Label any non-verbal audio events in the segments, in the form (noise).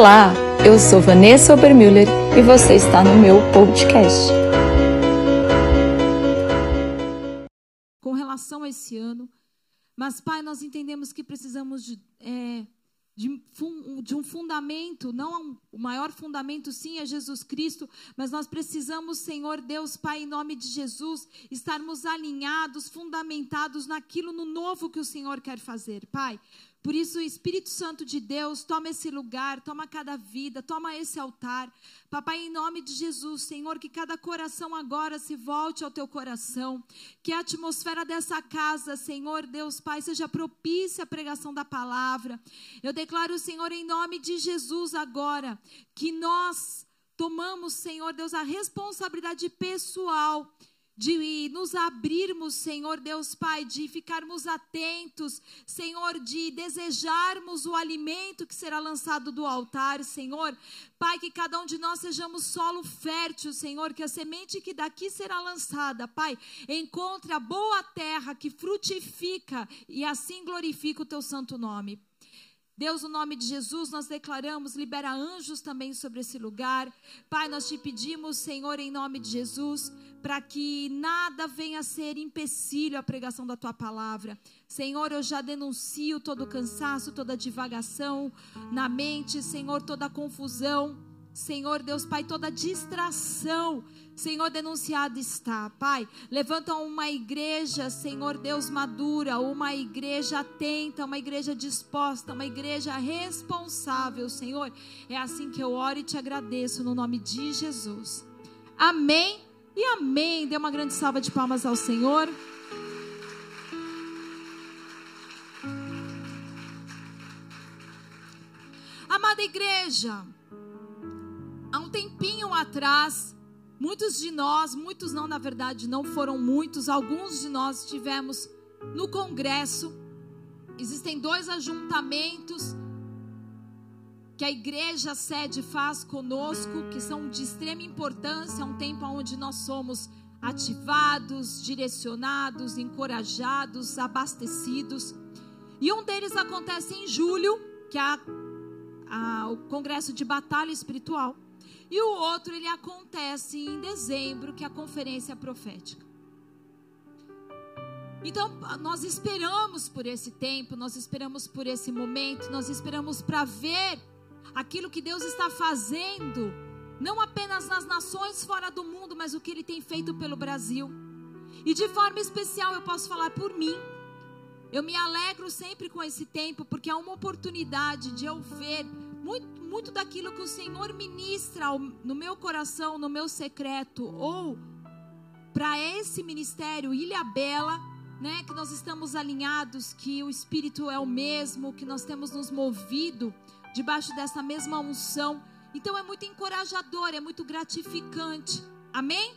Olá, eu sou Vanessa Obermüller e você está no meu podcast. Com relação a esse ano, mas Pai, nós entendemos que precisamos de, é, de, de, um fundamento, não o maior fundamento, sim, é Jesus Cristo, mas nós precisamos, Senhor Deus, Pai, em nome de Jesus, estarmos alinhados, fundamentados naquilo no novo que o Senhor quer fazer, Pai. Por isso, o Espírito Santo de Deus, toma esse lugar, toma cada vida, toma esse altar. Papai, em nome de Jesus, Senhor, que cada coração agora se volte ao teu coração. Que a atmosfera dessa casa, Senhor, Deus Pai, seja propícia à pregação da palavra. Eu declaro, Senhor, em nome de Jesus agora, que nós tomamos, Senhor Deus, a responsabilidade pessoal de nos abrirmos, Senhor Deus Pai, de ficarmos atentos, Senhor, de desejarmos o alimento que será lançado do altar, Senhor. Pai, que cada um de nós sejamos solo fértil, Senhor, que a semente que daqui será lançada, Pai, encontre a boa terra que frutifica e assim glorifica o teu santo nome. Deus, no nome de Jesus, nós declaramos, libera anjos também sobre esse lugar. Pai, nós te pedimos, Senhor, em nome de Jesus, para que nada venha a ser empecilho à pregação da tua palavra. Senhor, eu já denuncio todo o cansaço, toda a divagação na mente, Senhor, toda a confusão. Senhor Deus Pai, toda distração Senhor, denunciado está, Pai. Levanta uma igreja, Senhor Deus, madura, uma igreja atenta, uma igreja disposta, uma igreja responsável, Senhor. É assim que eu oro e te agradeço no nome de Jesus. Amém e amém. Dê uma grande salva de palmas ao Senhor. Amada igreja, há um tempinho atrás, Muitos de nós, muitos não, na verdade, não foram muitos, alguns de nós estivemos no congresso. Existem dois ajuntamentos que a igreja sede faz conosco, que são de extrema importância, um tempo onde nós somos ativados, direcionados, encorajados, abastecidos. E um deles acontece em julho, que é a, a, o Congresso de Batalha Espiritual. E o outro ele acontece em dezembro, que é a conferência profética. Então, nós esperamos por esse tempo, nós esperamos por esse momento, nós esperamos para ver aquilo que Deus está fazendo, não apenas nas nações fora do mundo, mas o que Ele tem feito pelo Brasil. E de forma especial, eu posso falar por mim. Eu me alegro sempre com esse tempo, porque é uma oportunidade de eu ver muito, muito daquilo que o Senhor ministra no meu coração, no meu secreto, ou para esse ministério Ilha Bela, né, que nós estamos alinhados, que o Espírito é o mesmo, que nós temos nos movido debaixo dessa mesma unção. Então é muito encorajador, é muito gratificante. Amém?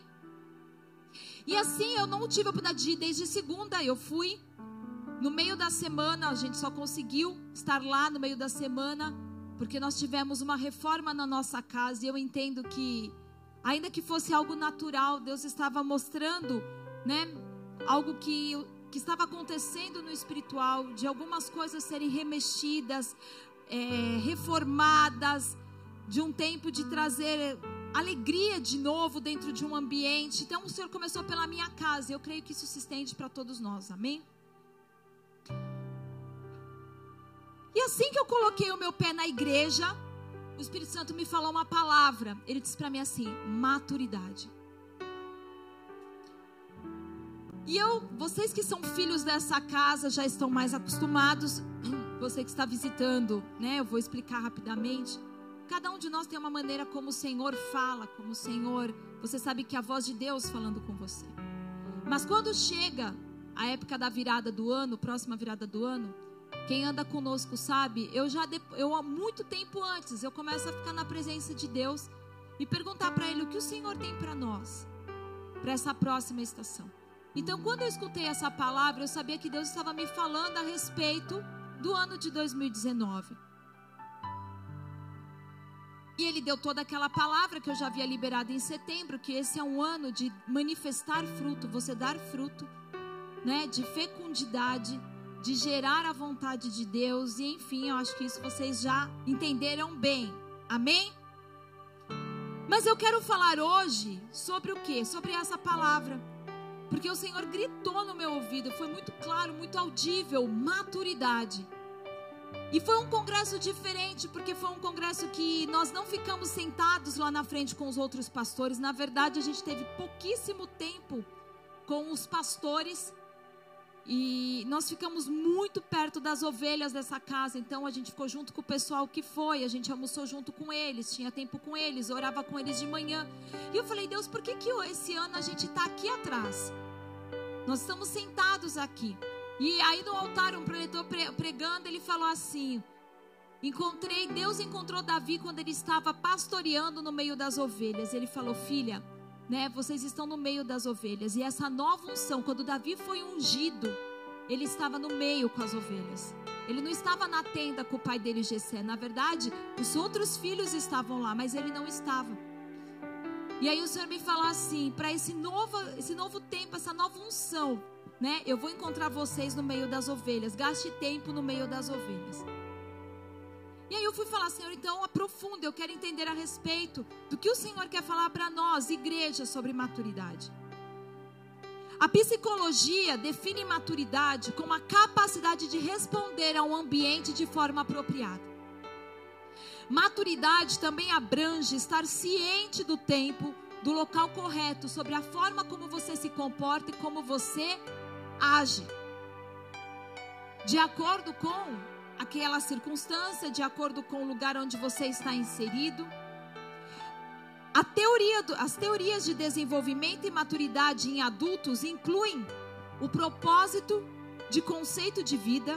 E assim eu não tive a oportunidade de ir desde segunda, eu fui no meio da semana, a gente só conseguiu estar lá no meio da semana porque nós tivemos uma reforma na nossa casa e eu entendo que, ainda que fosse algo natural, Deus estava mostrando, né, algo que, que estava acontecendo no espiritual, de algumas coisas serem remexidas, é, reformadas, de um tempo de trazer alegria de novo dentro de um ambiente. Então o Senhor começou pela minha casa. Eu creio que isso se estende para todos nós. Amém? E assim que eu coloquei o meu pé na igreja, o Espírito Santo me falou uma palavra. Ele disse para mim assim: maturidade. E eu, vocês que são filhos dessa casa já estão mais acostumados. Você que está visitando, né? Eu vou explicar rapidamente. Cada um de nós tem uma maneira como o Senhor fala, como o Senhor. Você sabe que é a voz de Deus falando com você. Mas quando chega a época da virada do ano, próxima virada do ano, quem anda conosco sabe, eu já eu há muito tempo antes eu começo a ficar na presença de Deus e perguntar para ele o que o Senhor tem para nós, para essa próxima estação. Então, quando eu escutei essa palavra, eu sabia que Deus estava me falando a respeito do ano de 2019. E ele deu toda aquela palavra que eu já havia liberado em setembro, que esse é um ano de manifestar fruto, você dar fruto, né, de fecundidade, de gerar a vontade de Deus, e enfim, eu acho que isso vocês já entenderam bem. Amém? Mas eu quero falar hoje sobre o quê? Sobre essa palavra. Porque o Senhor gritou no meu ouvido, foi muito claro, muito audível, maturidade. E foi um congresso diferente, porque foi um congresso que nós não ficamos sentados lá na frente com os outros pastores. Na verdade, a gente teve pouquíssimo tempo com os pastores. E nós ficamos muito perto das ovelhas dessa casa, então a gente ficou junto com o pessoal que foi, a gente almoçou junto com eles, tinha tempo com eles, orava com eles de manhã. E eu falei, Deus, por que, que esse ano a gente está aqui atrás? Nós estamos sentados aqui. E aí no altar, um preletor pregando, ele falou assim: Encontrei, Deus encontrou Davi quando ele estava pastoreando no meio das ovelhas. Ele falou: Filha, né, vocês estão no meio das ovelhas. E essa nova unção, quando Davi foi ungido, ele estava no meio com as ovelhas. Ele não estava na tenda com o pai dele, Gessé. Na verdade, os outros filhos estavam lá, mas ele não estava. E aí o Senhor me falou assim: para esse novo, esse novo tempo, essa nova unção, né? Eu vou encontrar vocês no meio das ovelhas. Gaste tempo no meio das ovelhas. E aí eu fui falar, Senhor, então aprofunda, eu quero entender a respeito do que o Senhor quer falar para nós, igreja, sobre maturidade. A psicologia define maturidade como a capacidade de responder a um ambiente de forma apropriada. Maturidade também abrange estar ciente do tempo, do local correto, sobre a forma como você se comporta e como você age. De acordo com aquela circunstância, de acordo com o lugar onde você está inserido. Teoria do, as teorias de desenvolvimento e maturidade em adultos incluem o propósito de conceito de vida,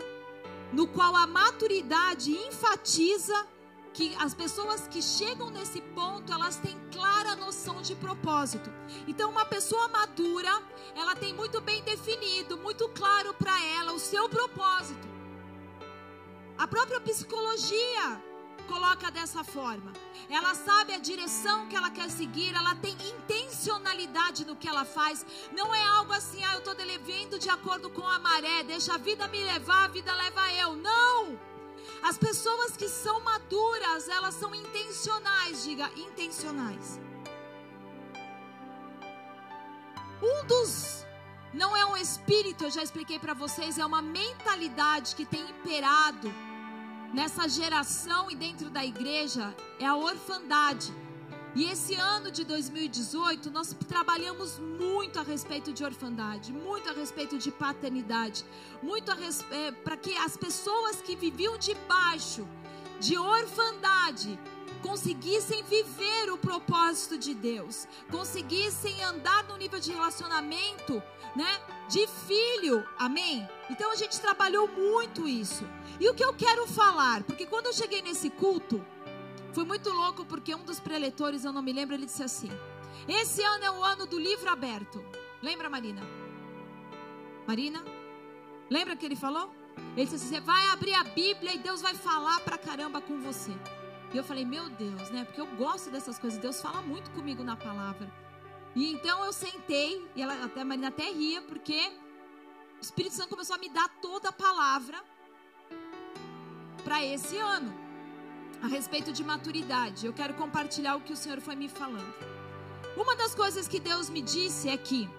no qual a maturidade enfatiza que as pessoas que chegam nesse ponto, elas têm clara noção de propósito. Então, uma pessoa madura, ela tem muito bem definido, muito claro para ela o seu propósito. A própria psicologia coloca dessa forma. Ela sabe a direção que ela quer seguir, ela tem intencionalidade no que ela faz. Não é algo assim, ah, eu estou levando de acordo com a maré, deixa a vida me levar, a vida leva eu. Não! As pessoas que são maduras, elas são intencionais, diga intencionais. Um dos não é um espírito, eu já expliquei para vocês, é uma mentalidade que tem imperado nessa geração e dentro da igreja, é a orfandade. E esse ano de 2018, nós trabalhamos muito a respeito de orfandade, muito a respeito de paternidade, muito é, para que as pessoas que viviam debaixo de orfandade conseguissem viver o propósito de Deus, conseguissem andar no nível de relacionamento, né, de filho. Amém? Então a gente trabalhou muito isso. E o que eu quero falar, porque quando eu cheguei nesse culto, foi muito louco porque um dos preletores, eu não me lembro, ele disse assim: Esse ano é o ano do livro aberto. Lembra, Marina? Marina? Lembra que ele falou? Ele disse assim: Você vai abrir a Bíblia e Deus vai falar pra caramba com você. E eu falei: Meu Deus, né? Porque eu gosto dessas coisas. Deus fala muito comigo na palavra. E então eu sentei, e ela, até a Marina até ria, porque o Espírito Santo começou a me dar toda a palavra para esse ano a respeito de maturidade. Eu quero compartilhar o que o Senhor foi me falando. Uma das coisas que Deus me disse é que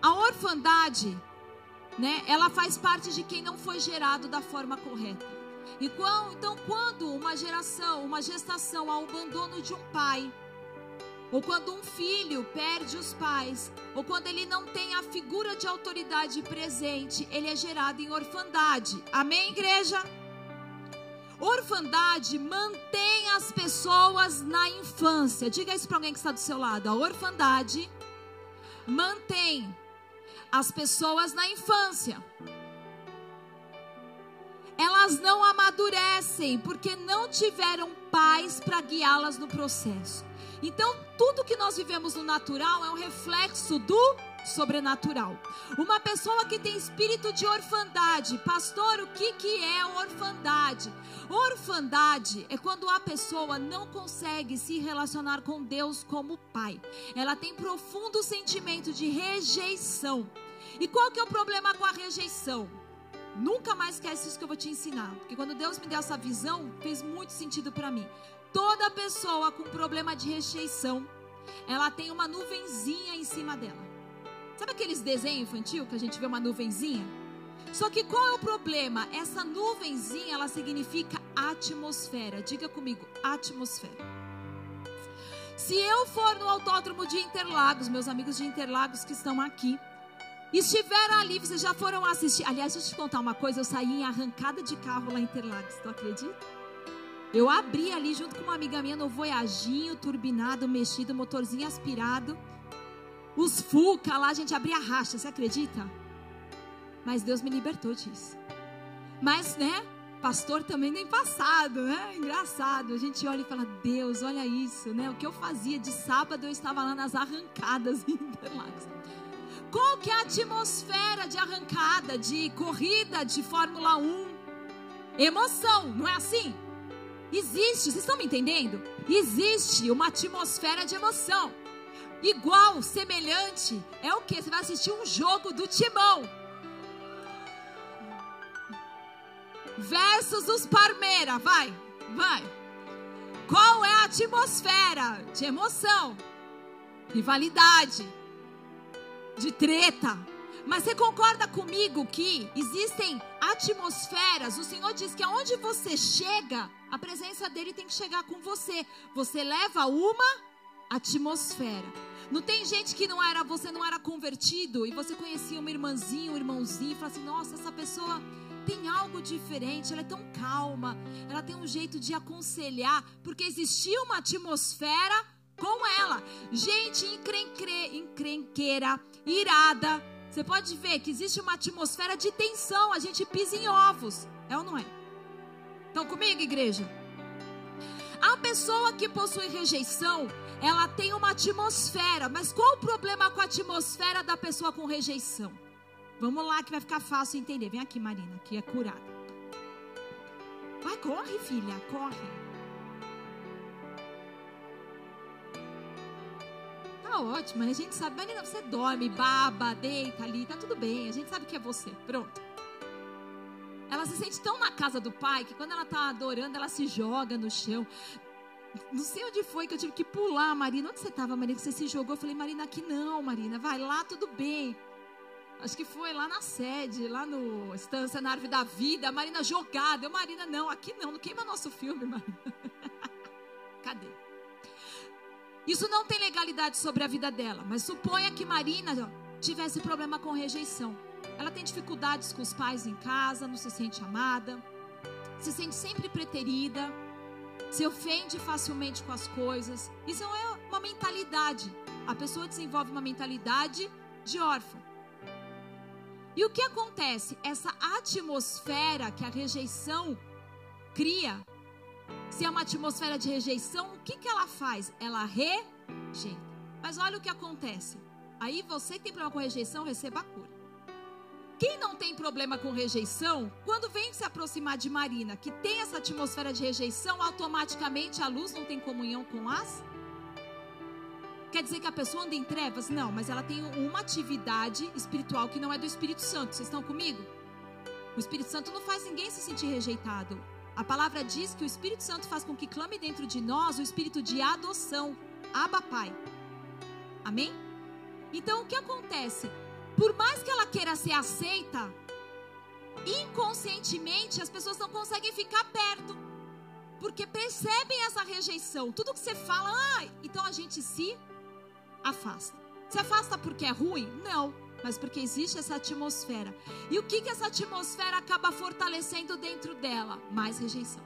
a orfandade, né, ela faz parte de quem não foi gerado da forma correta. E quando, então, quando uma geração, uma gestação, ao abandono de um pai, ou quando um filho perde os pais, ou quando ele não tem a figura de autoridade presente, ele é gerado em orfandade. Amém, igreja? Orfandade mantém as pessoas na infância. Diga isso para alguém que está do seu lado. A orfandade mantém as pessoas na infância. Elas não amadurecem porque não tiveram pais para guiá-las no processo. Então, tudo que nós vivemos no natural é um reflexo do sobrenatural. Uma pessoa que tem espírito de orfandade, pastor, o que, que é orfandade? Orfandade é quando a pessoa não consegue se relacionar com Deus como pai. Ela tem profundo sentimento de rejeição. E qual que é o problema com a rejeição? Nunca mais esquece isso que eu vou te ensinar. Porque quando Deus me deu essa visão, fez muito sentido para mim. Toda pessoa com problema de rejeição, ela tem uma nuvenzinha em cima dela. Sabe aqueles desenhos infantil que a gente vê uma nuvenzinha? Só que qual é o problema? Essa nuvenzinha, ela significa atmosfera. Diga comigo, atmosfera. Se eu for no autódromo de Interlagos, meus amigos de Interlagos que estão aqui, estiveram ali, vocês já foram assistir. Aliás, deixa eu te contar uma coisa: eu saí em arrancada de carro lá em Interlagos, tu acredita? Eu abri ali junto com uma amiga minha no Voyaginho, turbinado, mexido, motorzinho aspirado. Os Fuca lá, a gente abria racha, você acredita? Mas Deus me libertou disso. Mas, né? Pastor também nem passado, né? Engraçado. A gente olha e fala: Deus, olha isso, né? O que eu fazia de sábado, eu estava lá nas arrancadas (laughs) em Interlagos. Qual que é a atmosfera de arrancada, de corrida de Fórmula 1? Emoção, não é assim? Existe, vocês estão me entendendo? Existe uma atmosfera de emoção. Igual, semelhante, é o que? Você vai assistir um jogo do timão. Versus os Parmeira, vai, vai. Qual é a atmosfera de emoção, rivalidade, de treta? Mas você concorda comigo que existem atmosferas? O Senhor diz que aonde você chega, a presença dele tem que chegar com você. Você leva uma atmosfera. Não tem gente que não era, você não era convertido e você conhecia uma irmãzinha, um irmãozinho e fala assim: "Nossa, essa pessoa tem algo diferente, ela é tão calma, ela tem um jeito de aconselhar, porque existia uma atmosfera com ela. Gente encrenqueira, irada, você pode ver que existe uma atmosfera de tensão, a gente pisa em ovos. É ou não é? Estão comigo, igreja? A pessoa que possui rejeição, ela tem uma atmosfera, mas qual o problema com a atmosfera da pessoa com rejeição? Vamos lá que vai ficar fácil entender. Vem aqui, Marina, que é curada. Vai, corre, filha, corre. Tá ótimo, a gente sabe. Marina, você dorme, baba, deita ali, tá tudo bem. A gente sabe que é você. Pronto. Ela se sente tão na casa do pai que quando ela tá adorando, ela se joga no chão. Não sei onde foi que eu tive que pular, Marina. Onde você estava, Marina? Que você se jogou? Eu falei, Marina, aqui não, Marina. Vai lá, tudo bem. Acho que foi lá na sede, lá no Estância na Árvore da Vida. Marina jogada. Eu, Marina, não, aqui não. Não queima nosso filme, Marina. (laughs) Cadê? Isso não tem legalidade sobre a vida dela, mas suponha que Marina tivesse problema com rejeição. Ela tem dificuldades com os pais em casa, não se sente amada, se sente sempre preterida, se ofende facilmente com as coisas. Isso é uma mentalidade. A pessoa desenvolve uma mentalidade de órfão. E o que acontece? Essa atmosfera que a rejeição cria se é uma atmosfera de rejeição, o que, que ela faz? Ela rejeita. Mas olha o que acontece. Aí você que tem problema com rejeição, receba a cura. Quem não tem problema com rejeição, quando vem se aproximar de Marina, que tem essa atmosfera de rejeição, automaticamente a luz não tem comunhão com as? Quer dizer que a pessoa anda em trevas? Não, mas ela tem uma atividade espiritual que não é do Espírito Santo. Vocês estão comigo? O Espírito Santo não faz ninguém se sentir rejeitado. A palavra diz que o Espírito Santo faz com que clame dentro de nós o espírito de adoção, Abba Pai. Amém? Então o que acontece? Por mais que ela queira ser aceita, inconscientemente as pessoas não conseguem ficar perto. Porque percebem essa rejeição. Tudo que você fala, ah, então a gente se afasta. Se afasta porque é ruim? Não mas porque existe essa atmosfera. E o que, que essa atmosfera acaba fortalecendo dentro dela? Mais rejeição.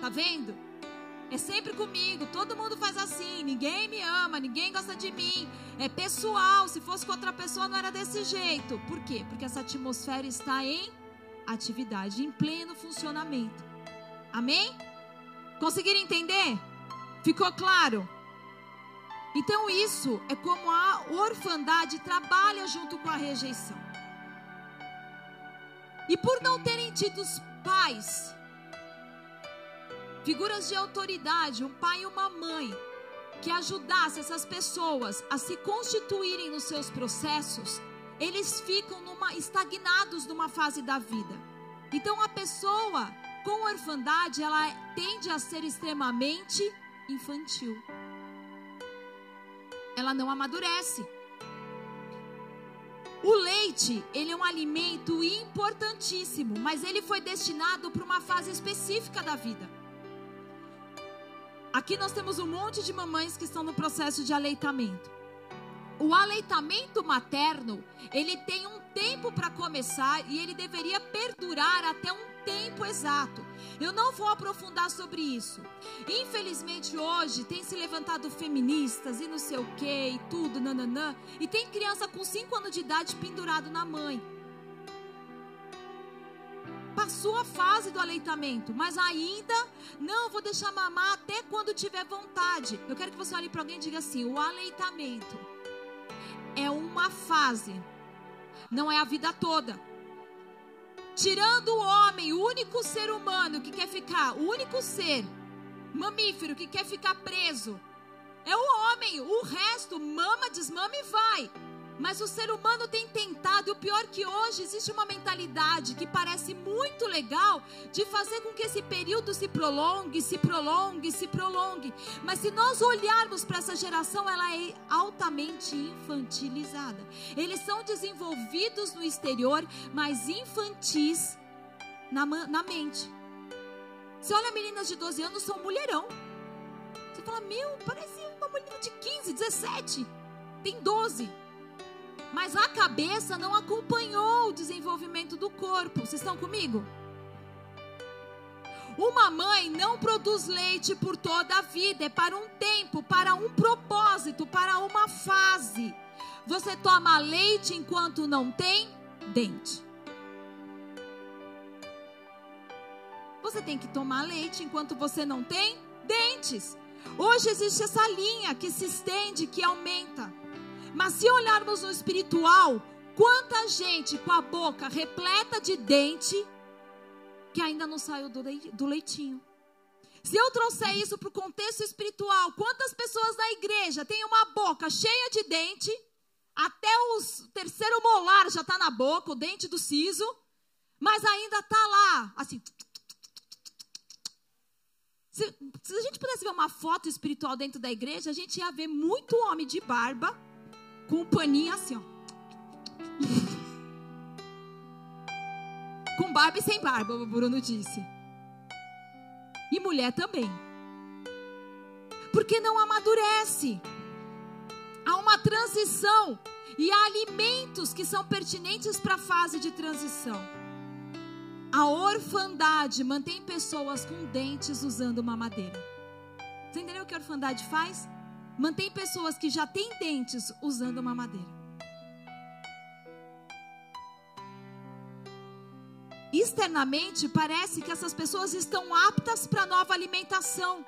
Tá vendo? É sempre comigo, todo mundo faz assim, ninguém me ama, ninguém gosta de mim. É pessoal, se fosse com outra pessoa não era desse jeito. Por quê? Porque essa atmosfera está em atividade, em pleno funcionamento. Amém? Conseguiram entender? Ficou claro? Então, isso é como a orfandade trabalha junto com a rejeição. E por não terem tido pais, figuras de autoridade, um pai e uma mãe, que ajudasse essas pessoas a se constituírem nos seus processos, eles ficam numa, estagnados numa fase da vida. Então a pessoa com orfandade, ela tende a ser extremamente infantil. Ela não amadurece. O leite, ele é um alimento importantíssimo, mas ele foi destinado para uma fase específica da vida. Aqui nós temos um monte de mamães que estão no processo de aleitamento. O aleitamento materno, ele tem um tempo para começar e ele deveria perdurar até um tempo exato. Eu não vou aprofundar sobre isso. Infelizmente hoje tem se levantado feministas e não sei o que e tudo, nananã, e tem criança com 5 anos de idade pendurado na mãe. Passou a fase do aleitamento, mas ainda não vou deixar mamar até quando tiver vontade. Eu quero que você olhe para alguém e diga assim: o aleitamento é uma fase, não é a vida toda. Tirando o homem, o único ser humano que quer ficar, o único ser mamífero que quer ficar preso, é o homem. O resto mama, desmama e vai. Mas o ser humano tem tentado, e o pior que hoje existe uma mentalidade que parece muito legal de fazer com que esse período se prolongue, se prolongue, se prolongue. Mas se nós olharmos para essa geração, ela é altamente infantilizada. Eles são desenvolvidos no exterior, mas infantis na, na mente. Você olha meninas de 12 anos, são mulherão. Você fala, meu, parece uma menina de 15, 17. Tem 12 mas a cabeça não acompanhou o desenvolvimento do corpo. Vocês estão comigo? Uma mãe não produz leite por toda a vida, é para um tempo, para um propósito, para uma fase. Você toma leite enquanto não tem dente. Você tem que tomar leite enquanto você não tem dentes. Hoje existe essa linha que se estende, que aumenta. Mas se olharmos no espiritual, quanta gente com a boca repleta de dente que ainda não saiu do leitinho. Se eu trouxer isso para o contexto espiritual, quantas pessoas da igreja têm uma boca cheia de dente, até o terceiro molar já está na boca, o dente do siso, mas ainda está lá, assim. Se, se a gente pudesse ver uma foto espiritual dentro da igreja, a gente ia ver muito homem de barba com um paninho assim, ó. com barba e sem barba, o Bruno disse. E mulher também. Porque não amadurece. Há uma transição e há alimentos que são pertinentes para a fase de transição. A orfandade mantém pessoas com dentes usando uma madeira. Você entendeu o que a orfandade faz? Mantém pessoas que já têm dentes usando uma madeira. Externamente, parece que essas pessoas estão aptas para nova alimentação.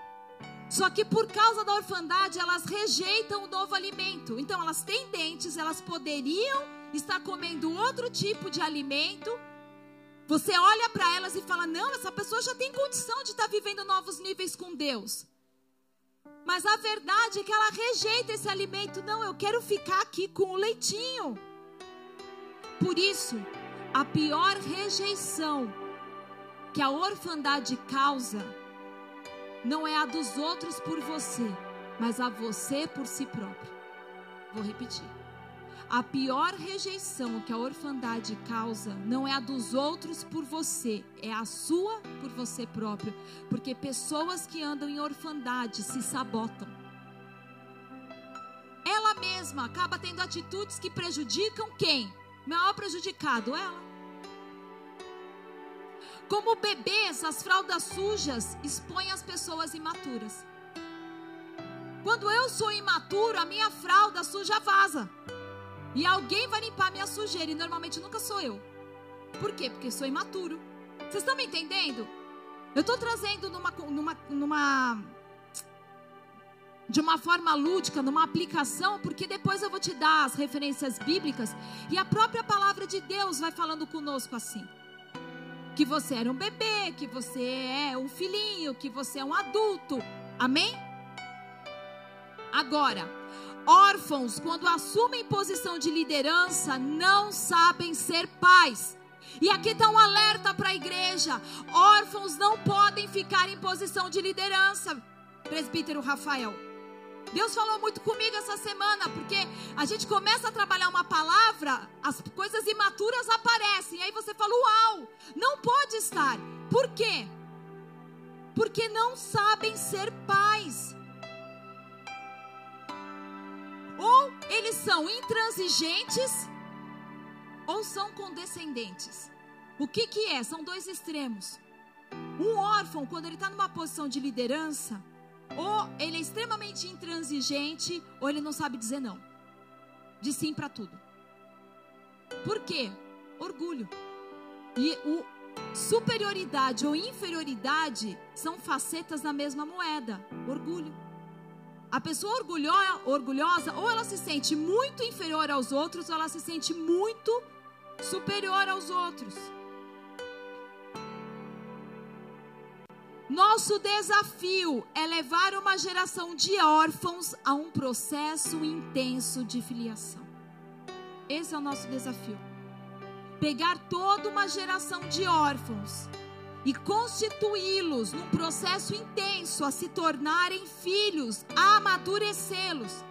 Só que por causa da orfandade, elas rejeitam o novo alimento. Então, elas têm dentes, elas poderiam estar comendo outro tipo de alimento. Você olha para elas e fala: não, essa pessoa já tem condição de estar vivendo novos níveis com Deus. Mas a verdade é que ela rejeita esse alimento. Não, eu quero ficar aqui com o leitinho. Por isso, a pior rejeição que a orfandade causa não é a dos outros por você, mas a você por si próprio. Vou repetir. A pior rejeição que a orfandade causa não é a dos outros por você, é a sua por você próprio. Porque pessoas que andam em orfandade se sabotam. Ela mesma acaba tendo atitudes que prejudicam quem? Maior prejudicado, ela. Como bebês, as fraldas sujas expõem as pessoas imaturas. Quando eu sou imaturo, a minha fralda suja vaza. E alguém vai limpar minha sujeira. E normalmente nunca sou eu. Por quê? Porque sou imaturo. Vocês estão me entendendo? Eu estou trazendo numa, numa, numa. De uma forma lúdica, numa aplicação, porque depois eu vou te dar as referências bíblicas e a própria palavra de Deus vai falando conosco assim. Que você era um bebê, que você é um filhinho, que você é um adulto. Amém? Agora, órfãos, quando assumem posição de liderança, não sabem ser pais. E aqui está um alerta para a igreja: órfãos não podem ficar em posição de liderança. Presbítero Rafael. Deus falou muito comigo essa semana, porque a gente começa a trabalhar uma palavra, as coisas imaturas aparecem. E aí você fala: Uau, não pode estar. Por quê? Porque não sabem ser pais. Ou eles são intransigentes, ou são condescendentes. O que, que é? São dois extremos. Um órfão, quando ele está numa posição de liderança, ou ele é extremamente intransigente, ou ele não sabe dizer não. De sim para tudo. Por quê? Orgulho. E o superioridade ou inferioridade são facetas da mesma moeda. Orgulho. A pessoa orgulhosa, ou ela se sente muito inferior aos outros, ou ela se sente muito superior aos outros. Nosso desafio é levar uma geração de órfãos a um processo intenso de filiação. Esse é o nosso desafio. Pegar toda uma geração de órfãos e constituí-los num processo intenso a se tornarem filhos, a amadurecê-los.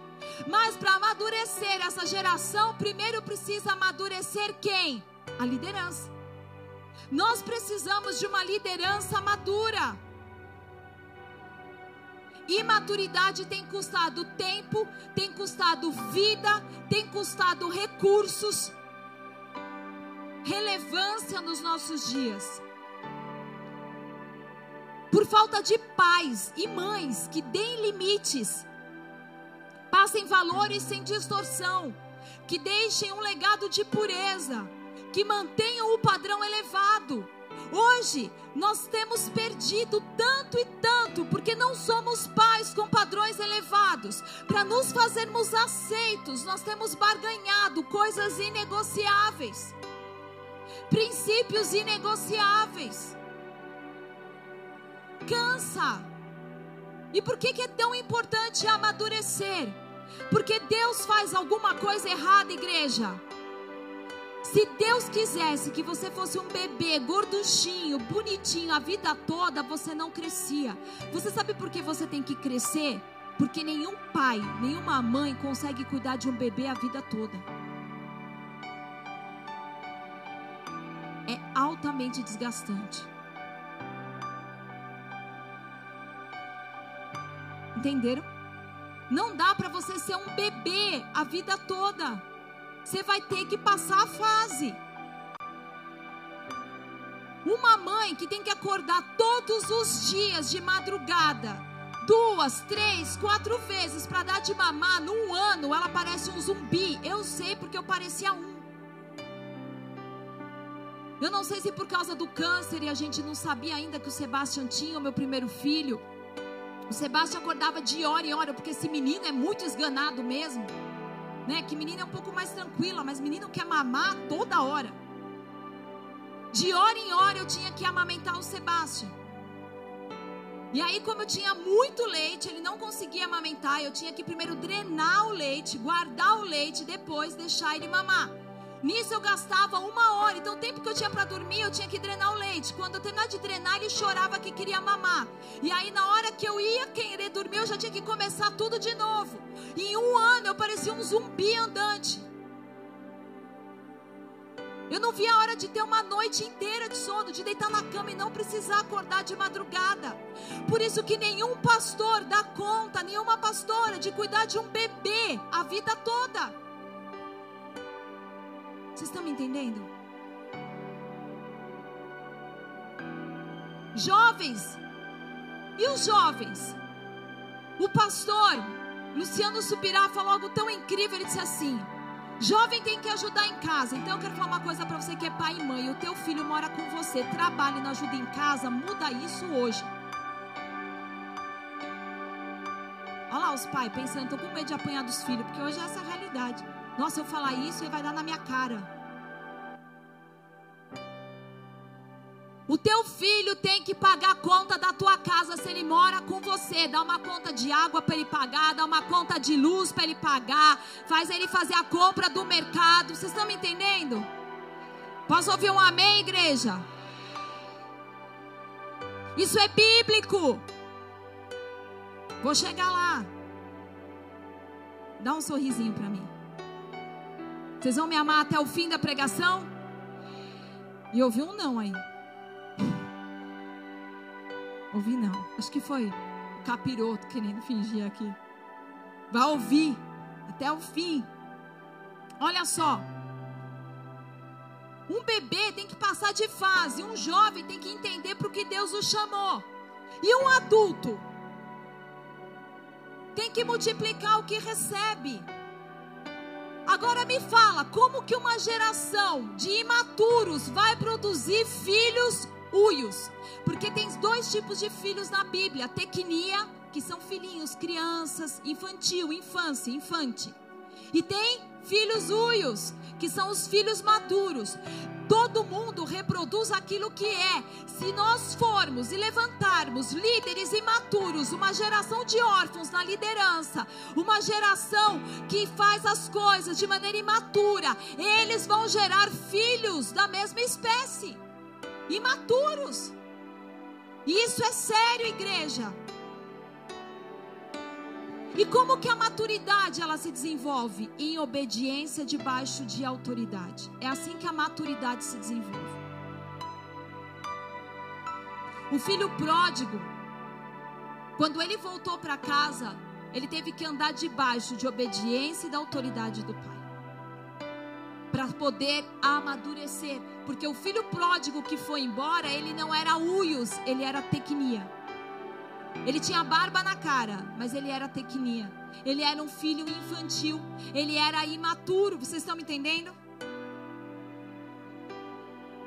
Mas para amadurecer essa geração, primeiro precisa amadurecer quem? A liderança. Nós precisamos de uma liderança madura. Imaturidade tem custado tempo, tem custado vida, tem custado recursos, relevância nos nossos dias por falta de pais e mães que deem limites, passem valores sem distorção, que deixem um legado de pureza, que mantenham o padrão elevado. Hoje nós temos perdido tanto e tanto porque não somos pais com padrões elevados. Para nos fazermos aceitos, nós temos barganhado coisas inegociáveis, princípios inegociáveis cansa. E por que, que é tão importante amadurecer? Porque Deus faz alguma coisa errada, igreja. Se Deus quisesse que você fosse um bebê gorduchinho, bonitinho a vida toda, você não crescia. Você sabe por que você tem que crescer? Porque nenhum pai, nenhuma mãe consegue cuidar de um bebê a vida toda. É altamente desgastante. Entenderam? Não dá para você ser um bebê a vida toda. Você vai ter que passar a fase. Uma mãe que tem que acordar todos os dias de madrugada, duas, três, quatro vezes para dar de mamar, num ano ela parece um zumbi. Eu sei porque eu parecia um. Eu não sei se por causa do câncer e a gente não sabia ainda que o Sebastião tinha o meu primeiro filho. O Sebastião acordava de hora em hora, porque esse menino é muito esganado mesmo. Né? Que menina é um pouco mais tranquila, mas menino quer mamar toda hora. De hora em hora eu tinha que amamentar o Sebastião. E aí, como eu tinha muito leite, ele não conseguia amamentar. Eu tinha que primeiro drenar o leite, guardar o leite, depois deixar ele mamar. Nisso eu gastava uma hora. Então, o tempo que eu tinha para dormir, eu tinha que drenar o leite. Quando eu terminar de drenar, ele chorava que queria mamar. E aí, na hora que eu ia querer dormir, eu já tinha que começar tudo de novo. E em um ano, eu parecia um zumbi andante. Eu não via a hora de ter uma noite inteira de sono, de deitar na cama e não precisar acordar de madrugada. Por isso que nenhum pastor dá conta, nenhuma pastora de cuidar de um bebê a vida toda. Vocês estão me entendendo? Jovens, e os jovens? O pastor Luciano Subirá falou algo tão incrível. Ele disse assim: Jovem tem que ajudar em casa. Então eu quero falar uma coisa para você que é pai e mãe. O teu filho mora com você, trabalha e não ajuda em casa. Muda isso hoje. Olha lá os pais pensando, estou com medo de apanhar dos filhos, porque hoje é essa a realidade. Nossa, eu falar isso e vai dar na minha cara. O teu filho tem que pagar a conta da tua casa se ele mora com você. dá uma conta de água para ele pagar, dá uma conta de luz para ele pagar, faz ele fazer a compra do mercado. Vocês estão me entendendo? Posso ouvir um amém, igreja? Isso é bíblico. Vou chegar lá. Dá um sorrisinho para mim. Vocês vão me amar até o fim da pregação? E ouvi um não aí. Ouvi não. Acho que foi o capiroto querendo fingir aqui. Vai ouvir até o fim. Olha só. Um bebê tem que passar de fase, um jovem tem que entender para o que Deus o chamou. E um adulto tem que multiplicar o que recebe. Agora me fala, como que uma geração de imaturos vai produzir filhos uios? Porque tem dois tipos de filhos na Bíblia: tecnia, que são filhinhos, crianças, infantil, infância, infante. E tem filhos uios, que são os filhos maduros. Todo mundo reproduz aquilo que é. Se nós formos e levantarmos líderes imaturos, uma geração de órfãos na liderança, uma geração que faz as coisas de maneira imatura, eles vão gerar filhos da mesma espécie, imaturos. Isso é sério, igreja. E como que a maturidade ela se desenvolve? Em obediência debaixo de autoridade. É assim que a maturidade se desenvolve. O filho pródigo, quando ele voltou para casa, ele teve que andar debaixo de obediência e da autoridade do pai. Para poder amadurecer. Porque o filho pródigo que foi embora, ele não era uios, ele era tecnia. Ele tinha barba na cara, mas ele era tecnia. Ele era um filho infantil. Ele era imaturo. Vocês estão me entendendo?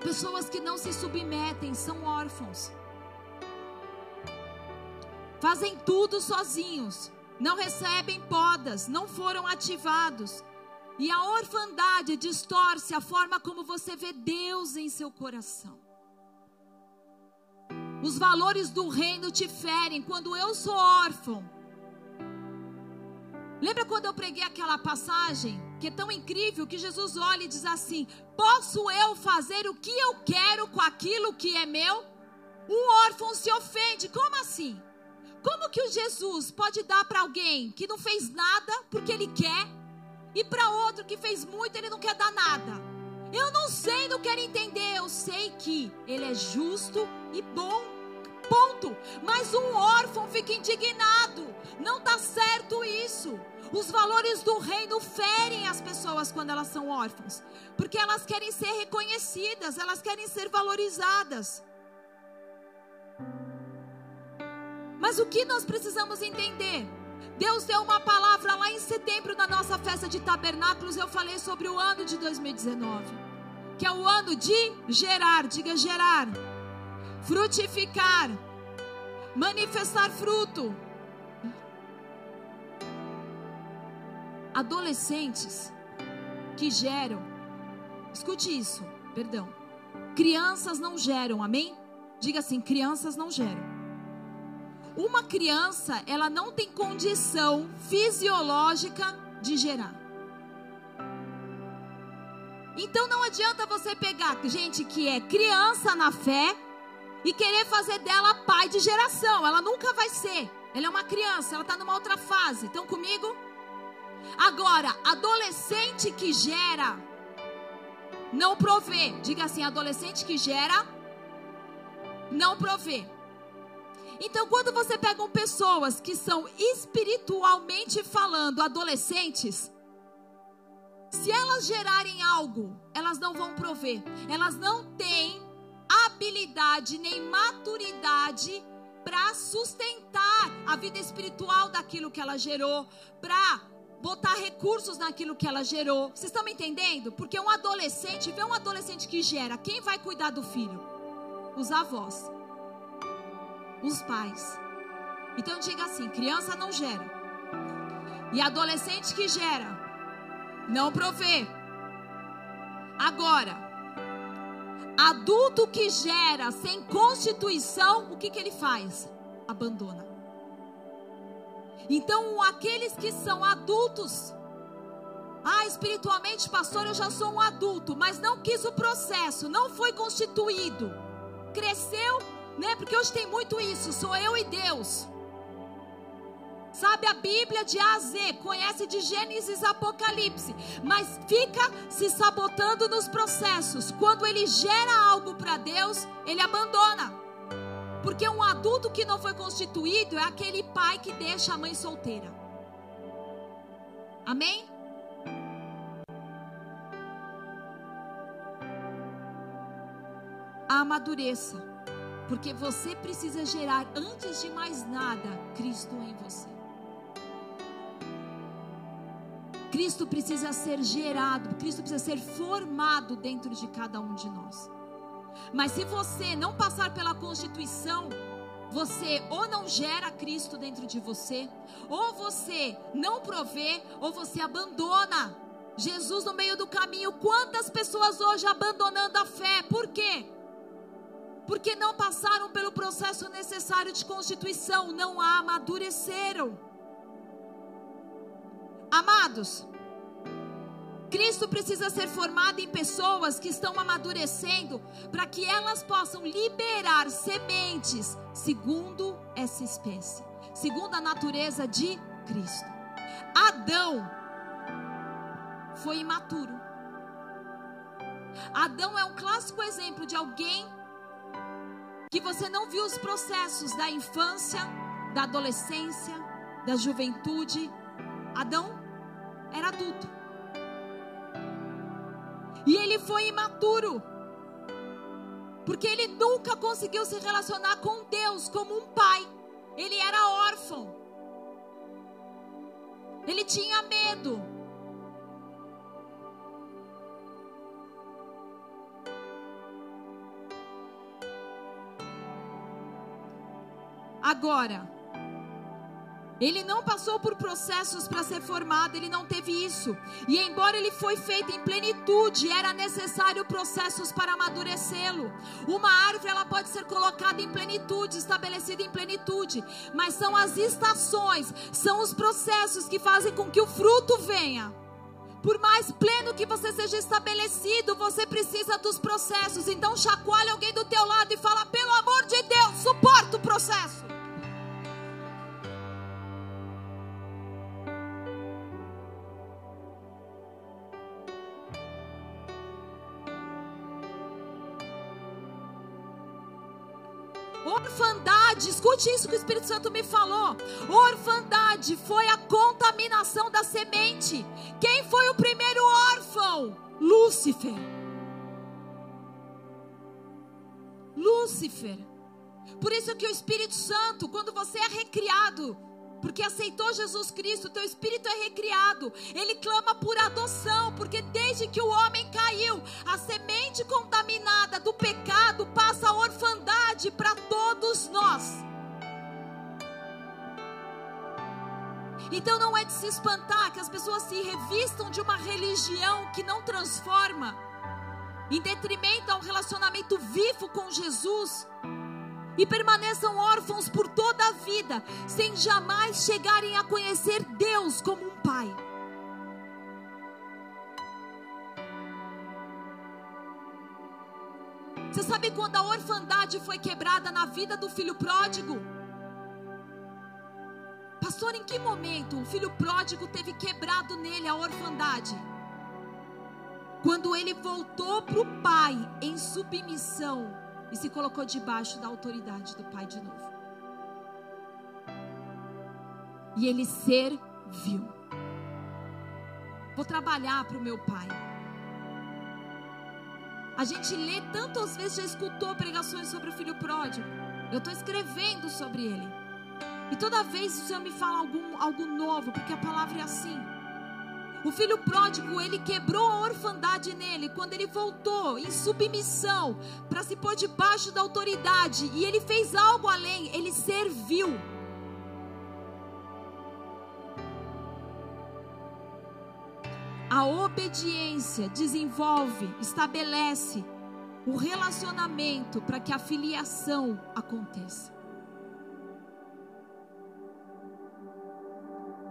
Pessoas que não se submetem são órfãos. Fazem tudo sozinhos. Não recebem podas. Não foram ativados. E a orfandade distorce a forma como você vê Deus em seu coração. Os valores do reino te ferem quando eu sou órfão. Lembra quando eu preguei aquela passagem que é tão incrível que Jesus olha e diz assim: Posso eu fazer o que eu quero com aquilo que é meu? Um órfão se ofende. Como assim? Como que o Jesus pode dar para alguém que não fez nada porque ele quer e para outro que fez muito ele não quer dar nada? Eu não sei, não quero entender. Eu sei que ele é justo e bom. Ponto. Mas um órfão fica indignado. Não está certo isso. Os valores do reino ferem as pessoas quando elas são órfãos, porque elas querem ser reconhecidas, elas querem ser valorizadas. Mas o que nós precisamos entender? Deus deu uma palavra lá em setembro na nossa festa de tabernáculos. Eu falei sobre o ano de 2019, que é o ano de gerar, diga gerar frutificar, manifestar fruto. Adolescentes que geram, escute isso, perdão. Crianças não geram, amém? Diga assim: crianças não geram. Uma criança, ela não tem condição fisiológica de gerar. Então não adianta você pegar gente que é criança na fé e querer fazer dela pai de geração. Ela nunca vai ser. Ela é uma criança, ela está numa outra fase. Estão comigo? Agora, adolescente que gera, não provê. Diga assim: adolescente que gera, não provê. Então, quando você pega pessoas que são espiritualmente falando adolescentes, se elas gerarem algo, elas não vão prover. Elas não têm habilidade nem maturidade para sustentar a vida espiritual daquilo que ela gerou, para botar recursos naquilo que ela gerou. Vocês estão me entendendo? Porque um adolescente, vê um adolescente que gera, quem vai cuidar do filho? Os avós. Os pais. Então diga assim: criança não gera. E adolescente que gera, não provê. Agora, Adulto que gera sem constituição, o que, que ele faz? Abandona. Então, aqueles que são adultos, ah, espiritualmente, pastor, eu já sou um adulto, mas não quis o processo, não foi constituído, cresceu, né? Porque hoje tem muito isso, sou eu e Deus. Sabe a Bíblia de A a Z, conhece de Gênesis a Apocalipse, mas fica se sabotando nos processos. Quando ele gera algo para Deus, ele abandona. Porque um adulto que não foi constituído é aquele pai que deixa a mãe solteira. Amém? Amadureça. Porque você precisa gerar, antes de mais nada, Cristo em você. Cristo precisa ser gerado, Cristo precisa ser formado dentro de cada um de nós. Mas se você não passar pela constituição, você ou não gera Cristo dentro de você, ou você não provê, ou você abandona Jesus no meio do caminho. Quantas pessoas hoje abandonando a fé? Por quê? Porque não passaram pelo processo necessário de constituição, não a amadureceram. Amados, Cristo precisa ser formado em pessoas que estão amadurecendo para que elas possam liberar sementes segundo essa espécie, segundo a natureza de Cristo. Adão foi imaturo. Adão é um clássico exemplo de alguém que você não viu os processos da infância, da adolescência, da juventude. Adão era adulto. E ele foi imaturo. Porque ele nunca conseguiu se relacionar com Deus como um pai. Ele era órfão. Ele tinha medo. Agora, ele não passou por processos para ser formado, ele não teve isso. E embora ele foi feito em plenitude, era necessário processos para amadurecê-lo. Uma árvore ela pode ser colocada em plenitude, estabelecida em plenitude, mas são as estações, são os processos que fazem com que o fruto venha. Por mais pleno que você seja estabelecido, você precisa dos processos. Então chacoalhe alguém do teu lado e fala: "Pelo amor de Deus, suporta o processo". Orfandade, escute isso que o Espírito Santo me falou. Orfandade foi a contaminação da semente. Quem foi? Lúcifer. Lúcifer. Por isso que o Espírito Santo, quando você é recriado, porque aceitou Jesus Cristo, teu espírito é recriado. Ele clama por adoção, porque desde que o homem caiu, a semente contaminada do pecado passa a orfandade para todos nós. Então não é de se espantar que as pessoas se revistam de uma religião que não transforma, em detrimento a um relacionamento vivo com Jesus e permaneçam órfãos por toda a vida, sem jamais chegarem a conhecer Deus como um Pai. Você sabe quando a orfandade foi quebrada na vida do filho pródigo? Pastor, em que momento o filho pródigo teve quebrado nele a orfandade? Quando ele voltou para o pai em submissão e se colocou debaixo da autoridade do Pai de novo. E ele serviu. Vou trabalhar para o meu Pai. A gente lê tantas vezes, já escutou pregações sobre o filho pródigo. Eu estou escrevendo sobre ele. E toda vez o Senhor me fala algum, algo novo, porque a palavra é assim. O filho pródigo, ele quebrou a orfandade nele quando ele voltou em submissão para se pôr debaixo da autoridade. E ele fez algo além, ele serviu. A obediência desenvolve, estabelece o relacionamento para que a filiação aconteça.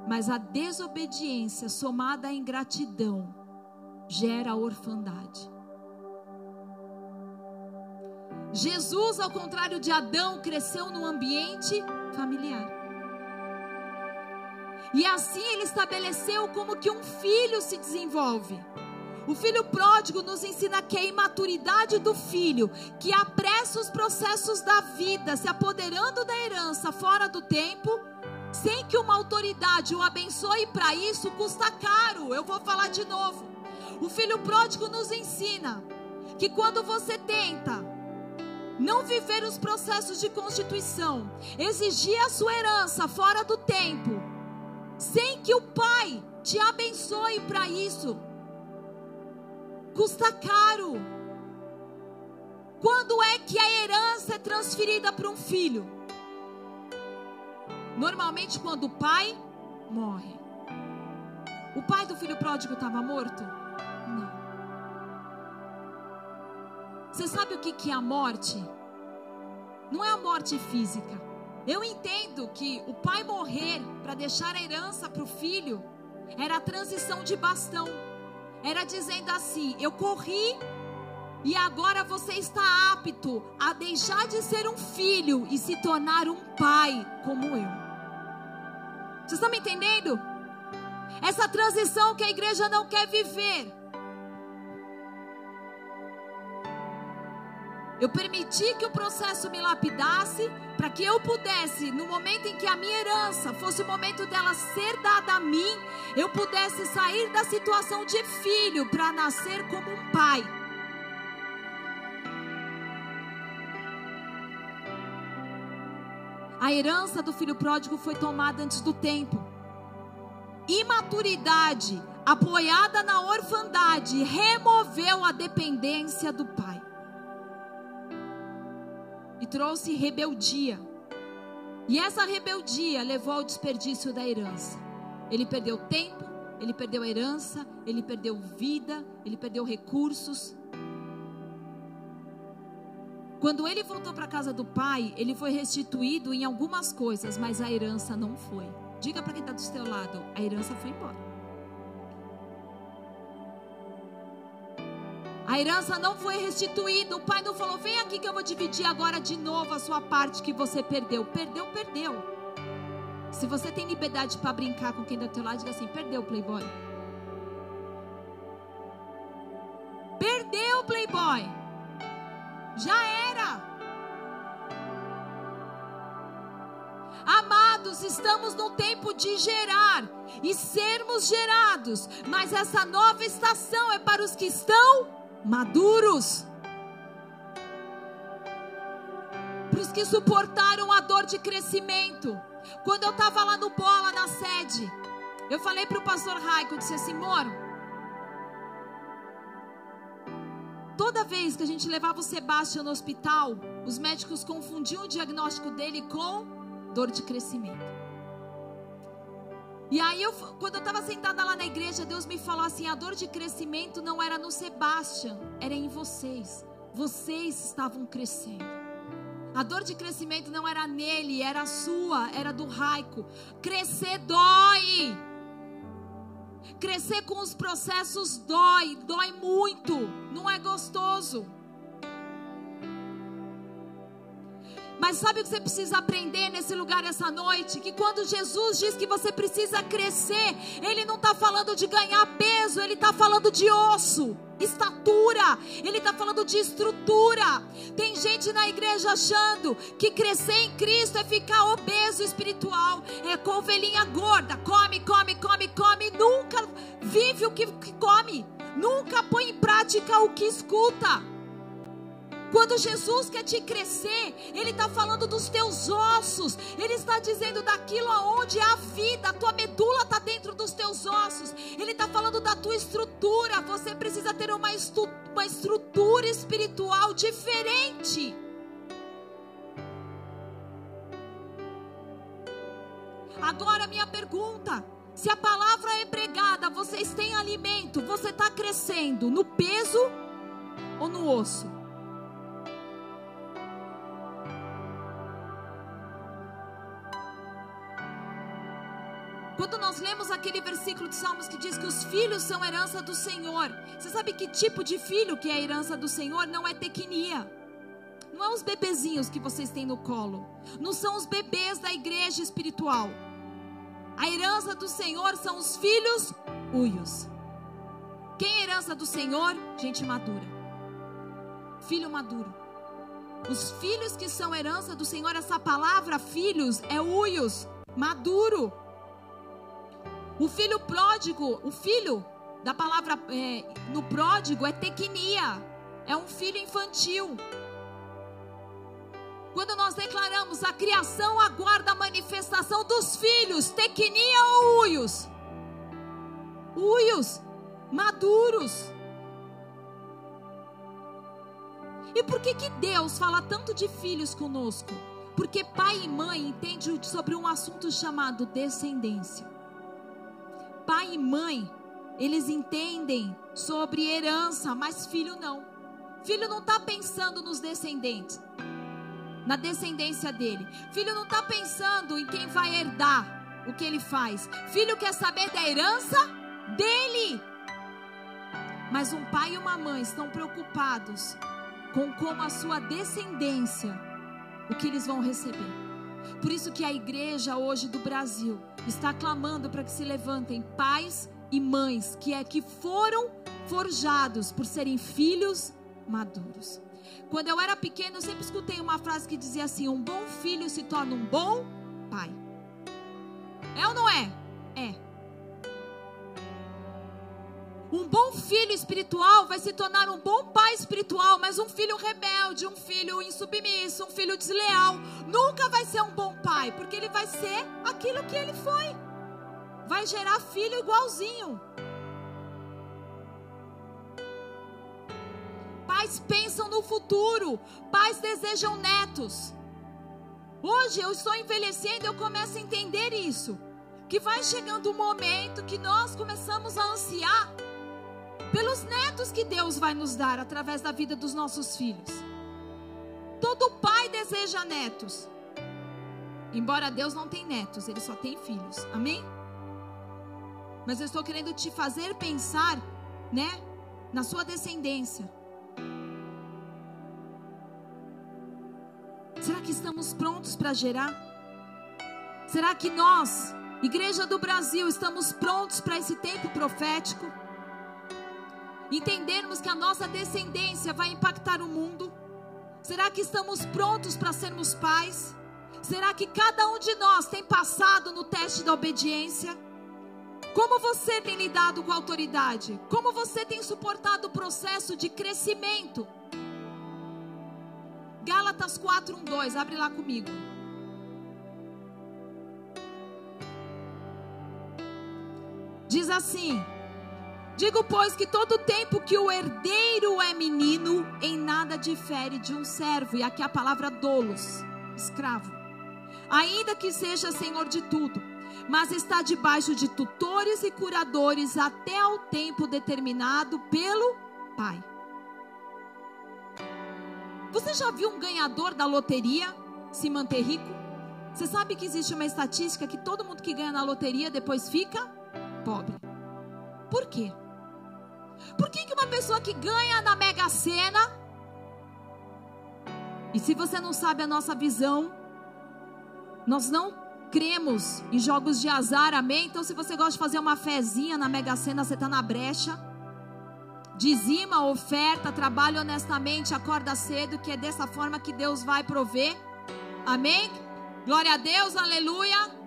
Mas a desobediência somada à ingratidão gera orfandade. Jesus, ao contrário de Adão, cresceu no ambiente familiar. E assim ele estabeleceu como que um filho se desenvolve. O filho pródigo nos ensina que a imaturidade do filho, que apressa os processos da vida, se apoderando da herança fora do tempo, sem que uma autoridade o abençoe para isso, custa caro. Eu vou falar de novo. O filho pródigo nos ensina que quando você tenta não viver os processos de constituição, exigir a sua herança fora do tempo, sem que o pai te abençoe para isso, custa caro. Quando é que a herança é transferida para um filho? Normalmente quando o pai morre. O pai do filho pródigo estava morto? Não. Você sabe o que, que é a morte? Não é a morte física. Eu entendo que o pai morrer para deixar a herança para o filho era a transição de bastão. Era dizendo assim: eu corri e agora você está apto a deixar de ser um filho e se tornar um pai como eu. Vocês estão me entendendo? Essa transição que a igreja não quer viver. Eu permiti que o processo me lapidasse para que eu pudesse, no momento em que a minha herança fosse o momento dela ser dada a mim, eu pudesse sair da situação de filho para nascer como um pai. A herança do filho pródigo foi tomada antes do tempo. Imaturidade, apoiada na orfandade, removeu a dependência do pai e trouxe rebeldia. E essa rebeldia levou ao desperdício da herança. Ele perdeu tempo, ele perdeu herança, ele perdeu vida, ele perdeu recursos. Quando ele voltou para a casa do pai, ele foi restituído em algumas coisas, mas a herança não foi. Diga para quem está do seu lado: a herança foi embora. A herança não foi restituída. O pai não falou: vem aqui que eu vou dividir agora de novo a sua parte que você perdeu. Perdeu, perdeu. Se você tem liberdade para brincar com quem está do teu lado, diga assim: perdeu, playboy. Perdeu, playboy. Já era. Amados, estamos no tempo de gerar e sermos gerados, mas essa nova estação é para os que estão maduros. Para os que suportaram a dor de crescimento. Quando eu estava lá no Bola, na sede, eu falei para o pastor Raico, disse assim, Moro, toda vez que a gente levava o Sebastião no hospital, os médicos confundiam o diagnóstico dele com dor de crescimento. E aí, eu, quando eu estava sentada lá na igreja, Deus me falou assim: a dor de crescimento não era no Sebastian, era em vocês. Vocês estavam crescendo. A dor de crescimento não era nele, era sua, era do Raico. Crescer dói. Crescer com os processos dói, dói muito, não é gostoso. Mas sabe o que você precisa aprender nesse lugar essa noite? Que quando Jesus diz que você precisa crescer, Ele não está falando de ganhar peso, Ele está falando de osso, estatura, Ele está falando de estrutura. Tem gente na igreja achando que crescer em Cristo é ficar obeso espiritual, é com ovelhinha gorda, come, come, come, come, nunca vive o que, que come, nunca põe em prática o que escuta. Quando Jesus quer te crescer, Ele está falando dos teus ossos, Ele está dizendo daquilo aonde há vida, a tua medula está dentro dos teus ossos, Ele está falando da tua estrutura. Você precisa ter uma, estu uma estrutura espiritual diferente. Agora, minha pergunta: se a palavra é pregada, vocês têm alimento, você está crescendo no peso ou no osso? Quando nós lemos aquele versículo de Salmos que diz que os filhos são herança do Senhor, você sabe que tipo de filho que é a herança do Senhor? Não é tequinia. Não é os bebezinhos que vocês têm no colo. Não são os bebês da igreja espiritual. A herança do Senhor são os filhos uios. Quem é herança do Senhor? Gente madura. Filho maduro. Os filhos que são herança do Senhor, essa palavra filhos é uios, maduro. O filho pródigo, o filho da palavra é, no pródigo é tequinia, é um filho infantil. Quando nós declaramos a criação aguarda a manifestação dos filhos, tequinia ou uios? Uios, maduros. E por que que Deus fala tanto de filhos conosco? Porque pai e mãe entendem sobre um assunto chamado descendência pai e mãe, eles entendem sobre herança, mas filho não. Filho não está pensando nos descendentes, na descendência dele. Filho não está pensando em quem vai herdar o que ele faz. Filho quer saber da herança dele. Mas um pai e uma mãe estão preocupados com como a sua descendência, o que eles vão receber. Por isso que a igreja hoje do Brasil está clamando para que se levantem pais e mães que é que foram forjados por serem filhos maduros. Quando eu era pequena, eu sempre escutei uma frase que dizia assim: "Um bom filho se torna um bom pai". É ou não é? É. Um bom filho espiritual vai se tornar um bom pai espiritual, mas um filho rebelde, um filho insubmisso, um filho desleal, nunca vai ser um bom pai, porque ele vai ser aquilo que ele foi. Vai gerar filho igualzinho. Pais pensam no futuro, pais desejam netos. Hoje eu estou envelhecendo, eu começo a entender isso. Que vai chegando um momento que nós começamos a ansiar pelos netos que Deus vai nos dar através da vida dos nossos filhos. Todo pai deseja netos. Embora Deus não tenha netos, ele só tem filhos. Amém? Mas eu estou querendo te fazer pensar, né, na sua descendência. Será que estamos prontos para gerar? Será que nós, Igreja do Brasil, estamos prontos para esse tempo profético? Entendermos que a nossa descendência vai impactar o mundo? Será que estamos prontos para sermos pais? Será que cada um de nós tem passado no teste da obediência? Como você tem lidado com a autoridade? Como você tem suportado o processo de crescimento? Gálatas 4, 1, 2, abre lá comigo. Diz assim: Digo, pois, que todo tempo que o herdeiro é menino, em nada difere de um servo. E aqui a palavra dolos, escravo. Ainda que seja senhor de tudo, mas está debaixo de tutores e curadores até ao tempo determinado pelo Pai. Você já viu um ganhador da loteria se manter rico? Você sabe que existe uma estatística que todo mundo que ganha na loteria depois fica pobre. Por quê? Por que, que uma pessoa que ganha na Mega Sena, e se você não sabe a nossa visão, nós não cremos em jogos de azar, amém? Então, se você gosta de fazer uma fezinha na Mega Sena, você está na brecha. Dizima, oferta, trabalha honestamente, acorda cedo, que é dessa forma que Deus vai prover. Amém? Glória a Deus, aleluia.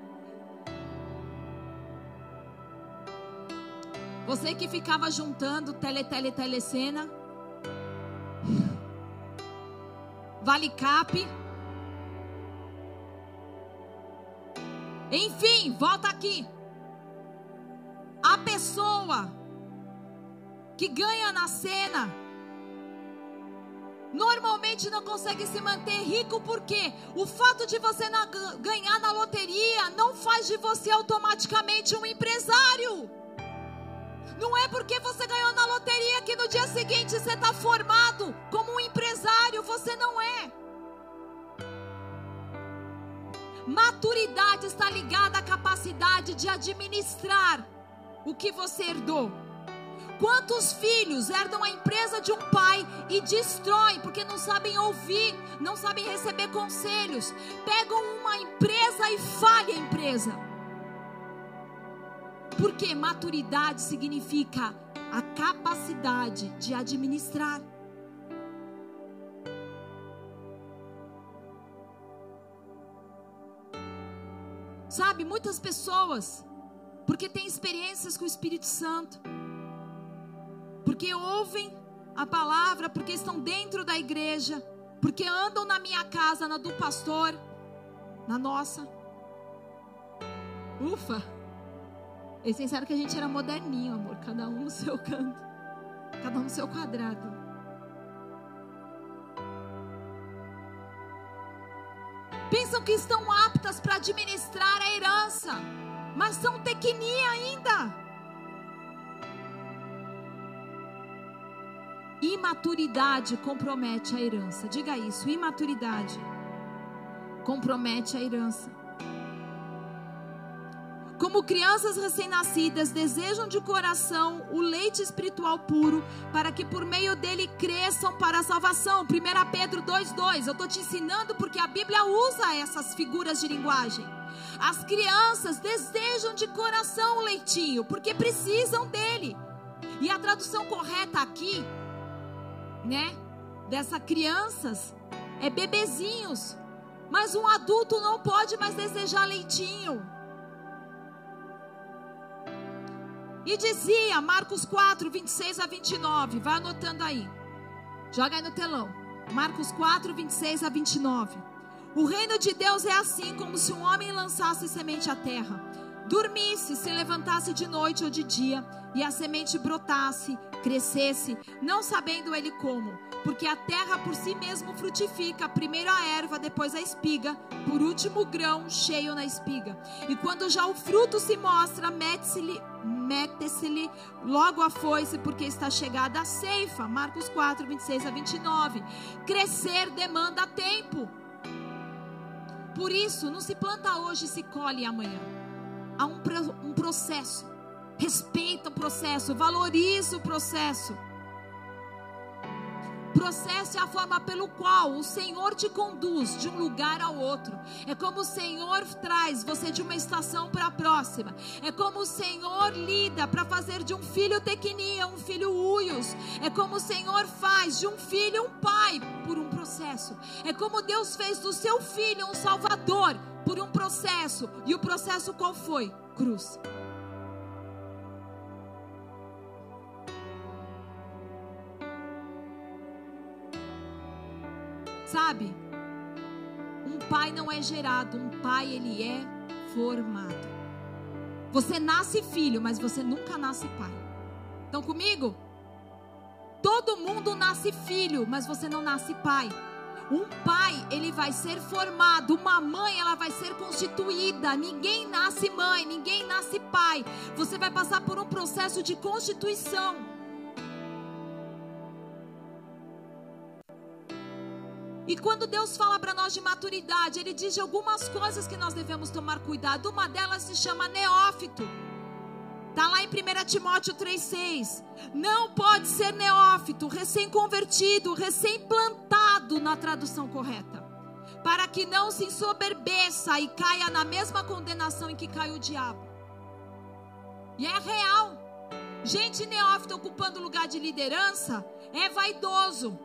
Você que ficava juntando tele, tele, telecena. Vale Cap. Enfim, volta aqui. A pessoa que ganha na cena normalmente não consegue se manter rico porque o fato de você ganhar na loteria não faz de você automaticamente um empresário. Não é porque você ganhou na loteria que no dia seguinte você está formado como um empresário. Você não é. Maturidade está ligada à capacidade de administrar o que você herdou. Quantos filhos herdam a empresa de um pai e destroem porque não sabem ouvir, não sabem receber conselhos? Pegam uma empresa e falham a empresa. Porque maturidade significa a capacidade de administrar. Sabe, muitas pessoas, porque têm experiências com o Espírito Santo, porque ouvem a palavra, porque estão dentro da igreja, porque andam na minha casa, na do pastor, na nossa. Ufa! Eles pensaram que a gente era moderninho, amor, cada um no seu canto, cada um no seu quadrado. pensam que estão aptas para administrar a herança, mas são tequinia ainda. Imaturidade compromete a herança. Diga isso, imaturidade compromete a herança. Como crianças recém-nascidas desejam de coração o leite espiritual puro, para que por meio dele cresçam para a salvação. 1 Pedro 2,2. Eu estou te ensinando porque a Bíblia usa essas figuras de linguagem. As crianças desejam de coração o leitinho, porque precisam dele. E a tradução correta aqui, né, dessa crianças, é bebezinhos. Mas um adulto não pode mais desejar leitinho. E dizia, Marcos 4, 26 a 29, vai anotando aí. Joga aí no telão. Marcos 4, 26 a 29. O reino de Deus é assim como se um homem lançasse semente à terra. Dormisse, se levantasse de noite ou de dia, e a semente brotasse, crescesse, não sabendo ele como, porque a terra por si mesmo frutifica, primeiro a erva, depois a espiga, por último o grão cheio na espiga. E quando já o fruto se mostra, mete-se-lhe mete-se-lhe logo a foice, porque está chegada a ceifa. Marcos 4, 26 a 29. Crescer demanda tempo. Por isso, não se planta hoje e se colhe amanhã. Há um, um processo. Respeita o processo, valoriza o processo. Processo é a forma pelo qual o Senhor te conduz de um lugar ao outro. É como o Senhor traz você de uma estação para a próxima. É como o Senhor lida para fazer de um filho tequinia um filho uios. É como o Senhor faz de um filho um pai por um processo. É como Deus fez do seu filho um salvador por um processo. E o processo qual foi? Cruz. Sabe? Um pai não é gerado, um pai ele é formado. Você nasce filho, mas você nunca nasce pai. Estão comigo? Todo mundo nasce filho, mas você não nasce pai. Um pai, ele vai ser formado, uma mãe, ela vai ser constituída. Ninguém nasce mãe, ninguém nasce pai. Você vai passar por um processo de constituição. E quando Deus fala para nós de maturidade, Ele diz de algumas coisas que nós devemos tomar cuidado. Uma delas se chama neófito. Está lá em 1 Timóteo 3,6. Não pode ser neófito, recém-convertido, recém-plantado na tradução correta. Para que não se ensoberbeça e caia na mesma condenação em que cai o diabo. E é real. Gente neófita ocupando lugar de liderança é vaidoso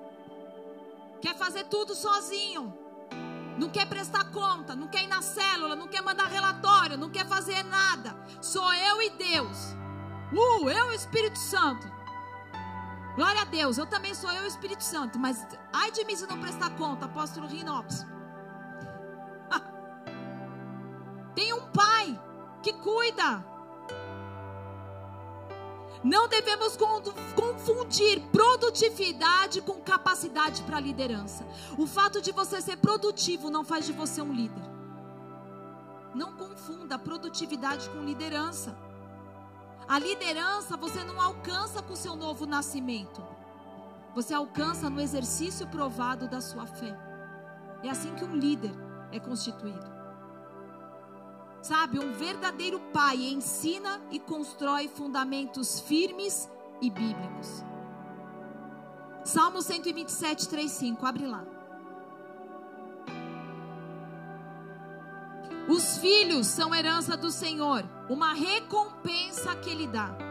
quer fazer tudo sozinho, não quer prestar conta, não quer ir na célula, não quer mandar relatório, não quer fazer nada. Sou eu e Deus. Uh, eu e o Espírito Santo. Glória a Deus, eu também sou eu e o Espírito Santo, mas ai de mim se não prestar conta, apóstolo Rinopes. (laughs) Tem um pai que cuida. Não devemos confundir produtividade com capacidade para liderança. O fato de você ser produtivo não faz de você um líder. Não confunda produtividade com liderança. A liderança você não alcança com o seu novo nascimento. Você alcança no exercício provado da sua fé. É assim que um líder é constituído. Sabe, um verdadeiro pai ensina e constrói fundamentos firmes e bíblicos. Salmo 127, 3, 5. Abre lá. Os filhos são herança do Senhor, uma recompensa que Ele dá.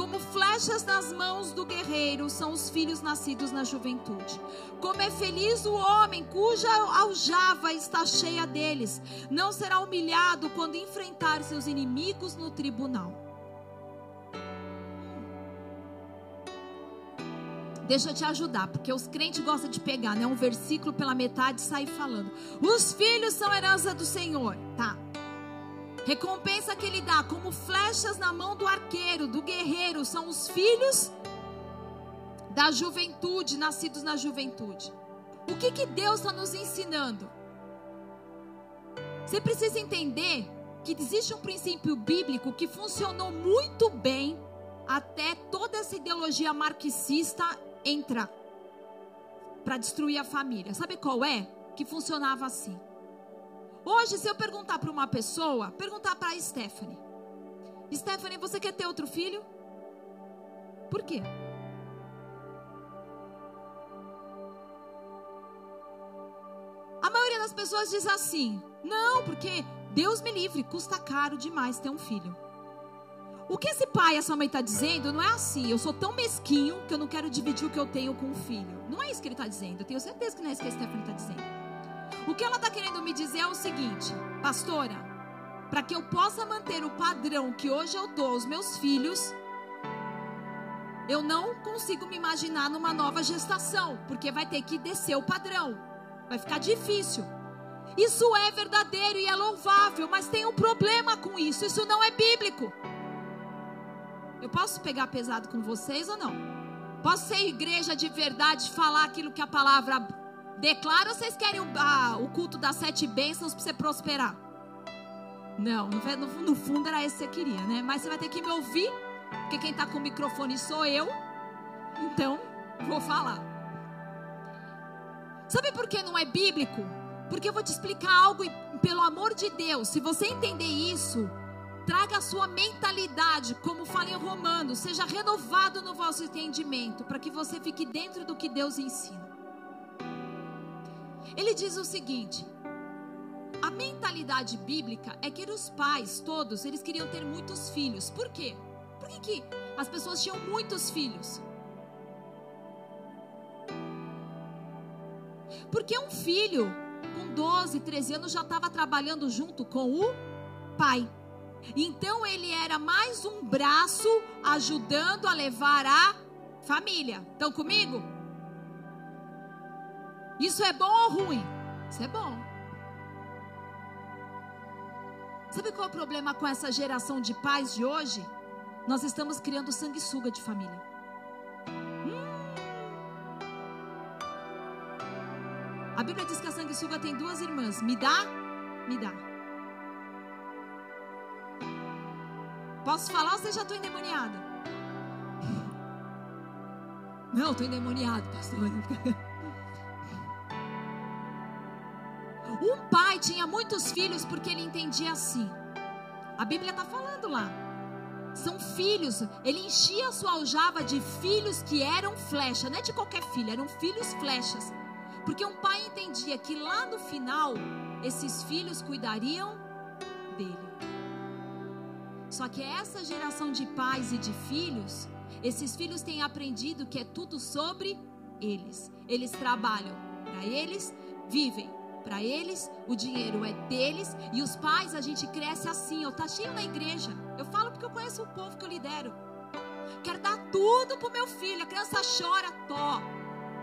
Como flechas nas mãos do guerreiro são os filhos nascidos na juventude. Como é feliz o homem cuja aljava está cheia deles. Não será humilhado quando enfrentar seus inimigos no tribunal. Deixa eu te ajudar, porque os crentes gostam de pegar, né? Um versículo pela metade e sair falando. Os filhos são herança do Senhor, tá? Recompensa que ele dá, como flechas na mão do arqueiro, do guerreiro, são os filhos da juventude, nascidos na juventude. O que, que Deus está nos ensinando? Você precisa entender que existe um princípio bíblico que funcionou muito bem até toda essa ideologia marxista entrar para destruir a família. Sabe qual é? Que funcionava assim. Hoje, se eu perguntar para uma pessoa, perguntar para a Stephanie: Stephanie, você quer ter outro filho? Por quê? A maioria das pessoas diz assim: não, porque Deus me livre, custa caro demais ter um filho. O que esse pai essa mãe está dizendo não é assim, eu sou tão mesquinho que eu não quero dividir o que eu tenho com o filho. Não é isso que ele está dizendo. Eu tenho certeza que não é isso que a Stephanie está dizendo. O que ela está querendo me dizer é o seguinte, pastora, para que eu possa manter o padrão que hoje eu dou aos meus filhos, eu não consigo me imaginar numa nova gestação, porque vai ter que descer o padrão. Vai ficar difícil. Isso é verdadeiro e é louvável, mas tem um problema com isso. Isso não é bíblico. Eu posso pegar pesado com vocês ou não? Posso ser igreja de verdade, falar aquilo que a palavra declara vocês querem o, ah, o culto das sete bênçãos para você prosperar? Não, no, no, fundo era esse que você queria, né? Mas você vai ter que me ouvir, porque quem está com o microfone sou eu. Então, vou falar. Sabe por que não é bíblico? Porque eu vou te explicar algo e, pelo amor de Deus, se você entender isso, Traga a sua mentalidade, como fala em Romanos, seja renovado no vosso entendimento, para que você fique dentro do que Deus ensina. Ele diz o seguinte: a mentalidade bíblica é que os pais todos, eles queriam ter muitos filhos. Por quê? Por que, que as pessoas tinham muitos filhos? Porque um filho com 12, 13 anos já estava trabalhando junto com o pai. Então ele era mais um braço ajudando a levar a família. Estão comigo? Isso é bom ou ruim? Isso é bom. Sabe qual é o problema com essa geração de pais de hoje? Nós estamos criando sanguessuga de família. Hum. A Bíblia diz que a sanguessuga tem duas irmãs. Me dá? Me dá. Posso falar ou você já estou endemoniada? (laughs) Não, estou endemoniado, pastor. Um pai tinha muitos filhos porque ele entendia assim. A Bíblia está falando lá. São filhos. Ele enchia a sua aljava de filhos que eram flecha. Não é de qualquer filho, eram filhos flechas. Porque um pai entendia que lá no final, esses filhos cuidariam dele. Só que essa geração de pais e de filhos, esses filhos têm aprendido que é tudo sobre eles. Eles trabalham para eles, vivem para eles, o dinheiro é deles e os pais a gente cresce assim, eu tá cheio na igreja. Eu falo porque eu conheço o povo que eu lidero. Quero dar tudo pro meu filho. A criança chora, tó.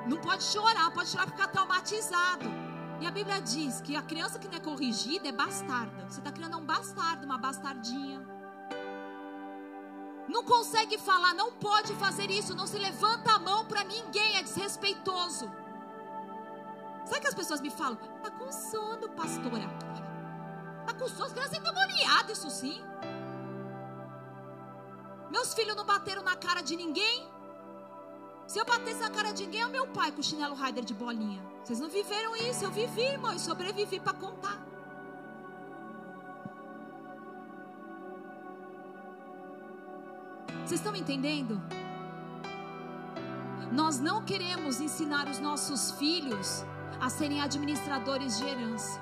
Não pode chorar, pode chorar ficar traumatizado. E a Bíblia diz que a criança que não é corrigida é bastarda. Você está criando um bastardo, uma bastardinha não consegue falar, não pode fazer isso, não se levanta a mão para ninguém, é desrespeitoso. Sabe que as pessoas me falam? Tá com sono, pastora. Tá com sono, as crianças endemoniadas, isso sim. Meus filhos não bateram na cara de ninguém. Se eu batesse na cara de ninguém, é o meu pai com o chinelo rider de bolinha. Vocês não viveram isso, eu vivi, irmão, e sobrevivi para contar. Vocês estão me entendendo? Nós não queremos ensinar os nossos filhos a serem administradores de herança.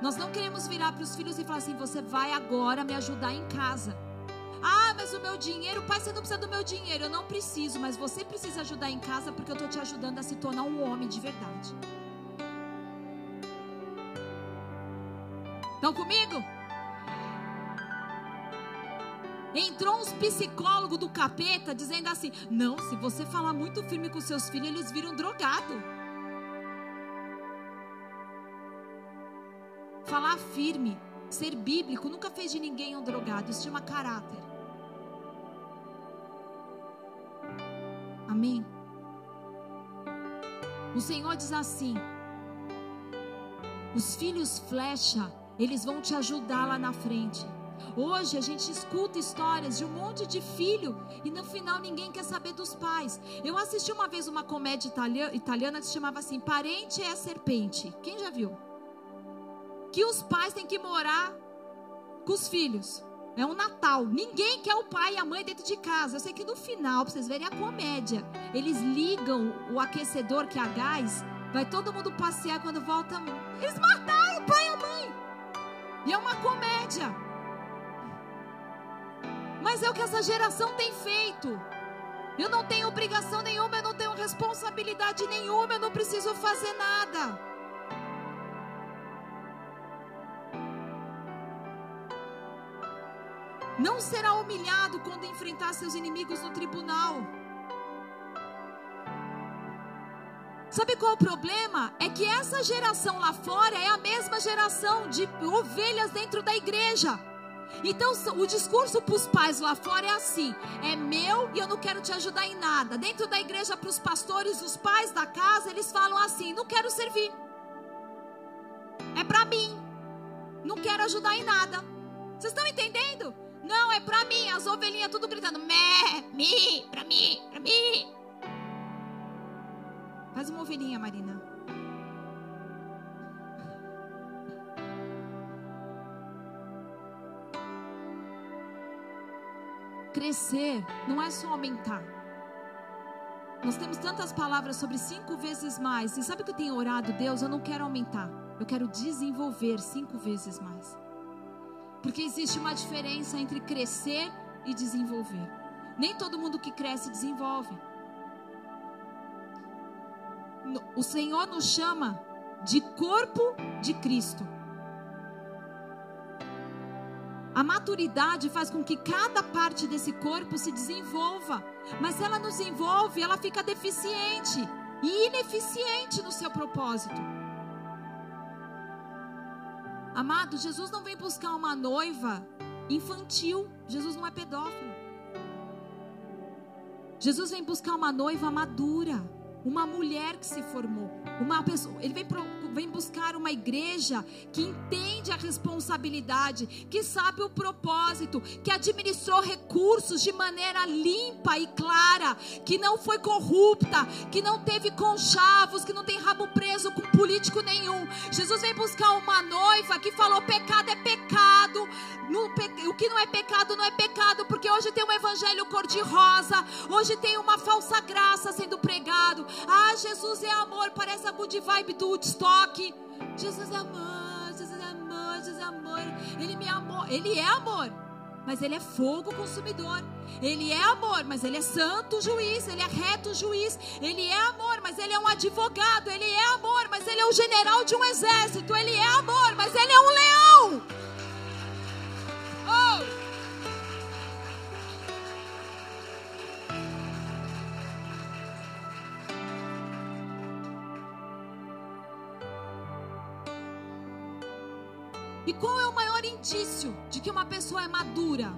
Nós não queremos virar para os filhos e falar assim: você vai agora me ajudar em casa. Ah, mas o meu dinheiro, pai, você não precisa do meu dinheiro. Eu não preciso, mas você precisa ajudar em casa porque eu estou te ajudando a se tornar um homem de verdade. Estão comigo? Entrou uns psicólogos do capeta dizendo assim: não, se você falar muito firme com seus filhos, eles viram drogado. Falar firme, ser bíblico, nunca fez de ninguém um drogado. Isso chama caráter. Amém? O Senhor diz assim: os filhos flecha, eles vão te ajudar lá na frente. Hoje a gente escuta histórias de um monte de filho e no final ninguém quer saber dos pais. Eu assisti uma vez uma comédia italiana que se chamava assim: Parente é a Serpente. Quem já viu? que os pais têm que morar com os filhos. É um Natal. Ninguém quer o pai e a mãe dentro de casa. Eu sei que no final, para vocês verem a comédia, eles ligam o aquecedor que é a gás. Vai todo mundo passear quando volta. Eles mataram o pai e a mãe. E é uma comédia. Mas é o que essa geração tem feito. Eu não tenho obrigação nenhuma, eu não tenho responsabilidade nenhuma, eu não preciso fazer nada. Não será humilhado quando enfrentar seus inimigos no tribunal. Sabe qual é o problema? É que essa geração lá fora é a mesma geração de ovelhas dentro da igreja. Então, o discurso para os pais lá fora é assim: é meu e eu não quero te ajudar em nada. Dentro da igreja, para os pastores, os pais da casa, eles falam assim: não quero servir. É para mim. Não quero ajudar em nada. Vocês estão entendendo? Não, é pra mim. As ovelhinhas tudo gritando: Mé, mi, pra mim, pra mim. Faz uma ovelhinha, Marina. Crescer não é só aumentar. Nós temos tantas palavras sobre cinco vezes mais. E sabe o que eu tenho orado, Deus? Eu não quero aumentar. Eu quero desenvolver cinco vezes mais. Porque existe uma diferença entre crescer e desenvolver. Nem todo mundo que cresce desenvolve. O Senhor nos chama de corpo de Cristo. A maturidade faz com que cada parte desse corpo se desenvolva. Mas se ela não se envolve, ela fica deficiente e ineficiente no seu propósito. Amado, Jesus não vem buscar uma noiva infantil. Jesus não é pedófilo. Jesus vem buscar uma noiva madura, uma mulher que se formou, uma pessoa. Ele vem pro, vem buscar uma igreja que entende a responsabilidade, que sabe o propósito, que administrou recursos de maneira limpa e clara, que não foi corrupta, que não teve conchavos, que não tem rabo preso com político nenhum. Jesus vem buscar uma noiva que falou: pecado é pecado, o que não é pecado não é pecado, porque hoje tem um evangelho cor-de-rosa, hoje tem uma falsa graça sendo pregado. Ah, Jesus é amor, parece a good vibe do Woodstock toque. Jesus amor, Jesus é amor, Jesus é amor. Ele me amou, ele é amor, mas ele é fogo consumidor. Ele é amor, mas ele é santo juiz, ele é reto juiz. Ele é amor, mas ele é um advogado. Ele é amor, mas ele é o general de um exército. Ele é amor, mas ele é um leão. Oh! Qual é o maior indício de que uma pessoa é madura?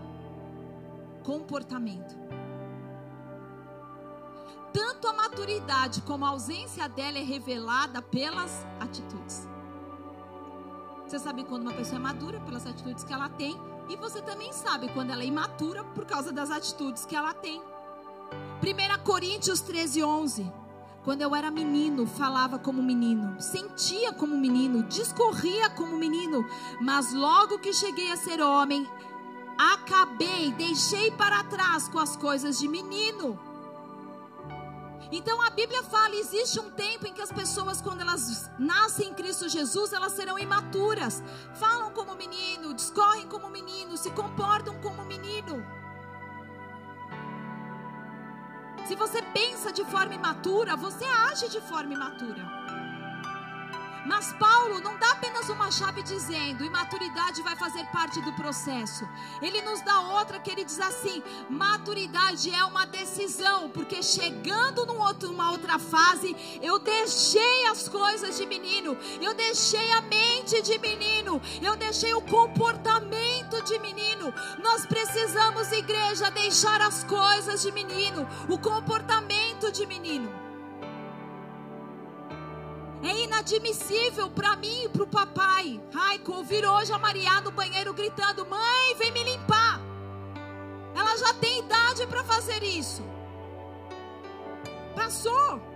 Comportamento. Tanto a maturidade como a ausência dela é revelada pelas atitudes. Você sabe quando uma pessoa é madura pelas atitudes que ela tem, e você também sabe quando ela é imatura por causa das atitudes que ela tem. 1 Coríntios 13, 11. Quando eu era menino, falava como menino, sentia como menino, discorria como menino, mas logo que cheguei a ser homem, acabei, deixei para trás com as coisas de menino. Então a Bíblia fala: existe um tempo em que as pessoas, quando elas nascem em Cristo Jesus, elas serão imaturas, falam como menino, discorrem como menino, se comportam como menino. Se você pensa de forma imatura, você age de forma imatura. Mas Paulo não dá apenas uma chave dizendo imaturidade vai fazer parte do processo. Ele nos dá outra que ele diz assim: maturidade é uma decisão, porque chegando num outro, numa outra fase, eu deixei as coisas de menino, eu deixei a mente de menino, eu deixei o comportamento de menino. Nós precisamos, igreja, deixar as coisas de menino, o comportamento de menino. É inadmissível para mim e para o papai, Raico, ouvir hoje a Maria no banheiro gritando: Mãe, vem me limpar. Ela já tem idade para fazer isso. Passou.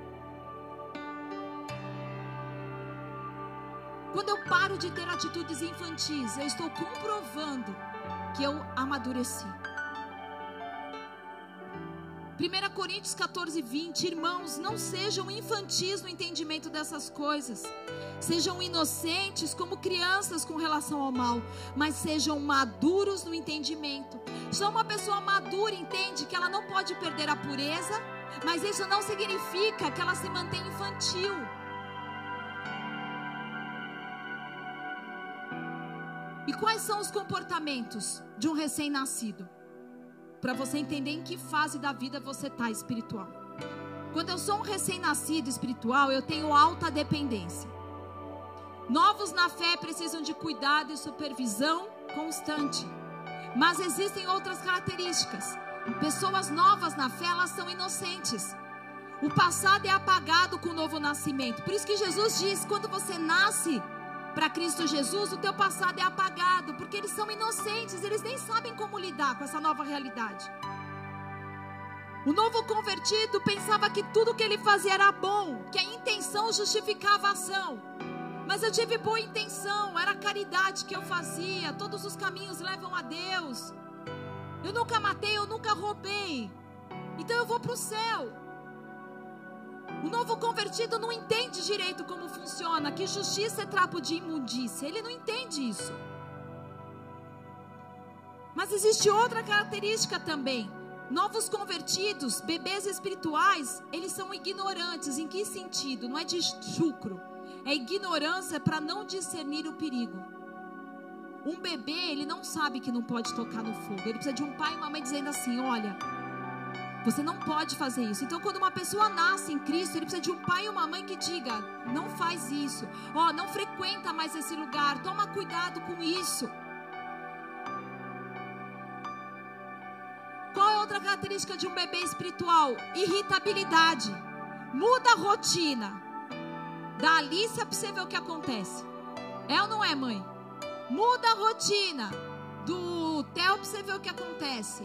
Quando eu paro de ter atitudes infantis, eu estou comprovando que eu amadureci. 1 Coríntios 14, 20. Irmãos, não sejam infantis no entendimento dessas coisas. Sejam inocentes como crianças com relação ao mal, mas sejam maduros no entendimento. Só uma pessoa madura entende que ela não pode perder a pureza, mas isso não significa que ela se mantém infantil. E quais são os comportamentos de um recém-nascido? para você entender em que fase da vida você está espiritual. Quando eu sou um recém-nascido espiritual, eu tenho alta dependência. Novos na fé precisam de cuidado e supervisão constante. Mas existem outras características. Pessoas novas na fé, elas são inocentes. O passado é apagado com o novo nascimento. Por isso que Jesus diz: quando você nasce para Cristo Jesus, o teu passado é apagado, porque eles são inocentes, eles nem sabem como lidar com essa nova realidade. O novo convertido pensava que tudo que ele fazia era bom, que a intenção justificava a ação. Mas eu tive boa intenção, era a caridade que eu fazia, todos os caminhos levam a Deus. Eu nunca matei, eu nunca roubei. Então eu vou para o céu. O novo convertido não entende direito como funciona, que justiça é trapo de imundícia. Ele não entende isso. Mas existe outra característica também. Novos convertidos, bebês espirituais, eles são ignorantes. Em que sentido? Não é de chucro. É ignorância para não discernir o perigo. Um bebê, ele não sabe que não pode tocar no fogo. Ele precisa de um pai e uma mãe dizendo assim: olha, você não pode fazer isso. Então, quando uma pessoa nasce em Cristo, ele precisa de um pai e uma mãe que diga: não faz isso. Ó, oh, não frequenta mais esse lugar. Toma cuidado com isso. Qual é outra característica de um bebê espiritual? Irritabilidade. Muda a rotina. Da Alicia para você ver o que acontece. É ou não é, mãe? Muda a rotina. Do Theo para você ver o que acontece.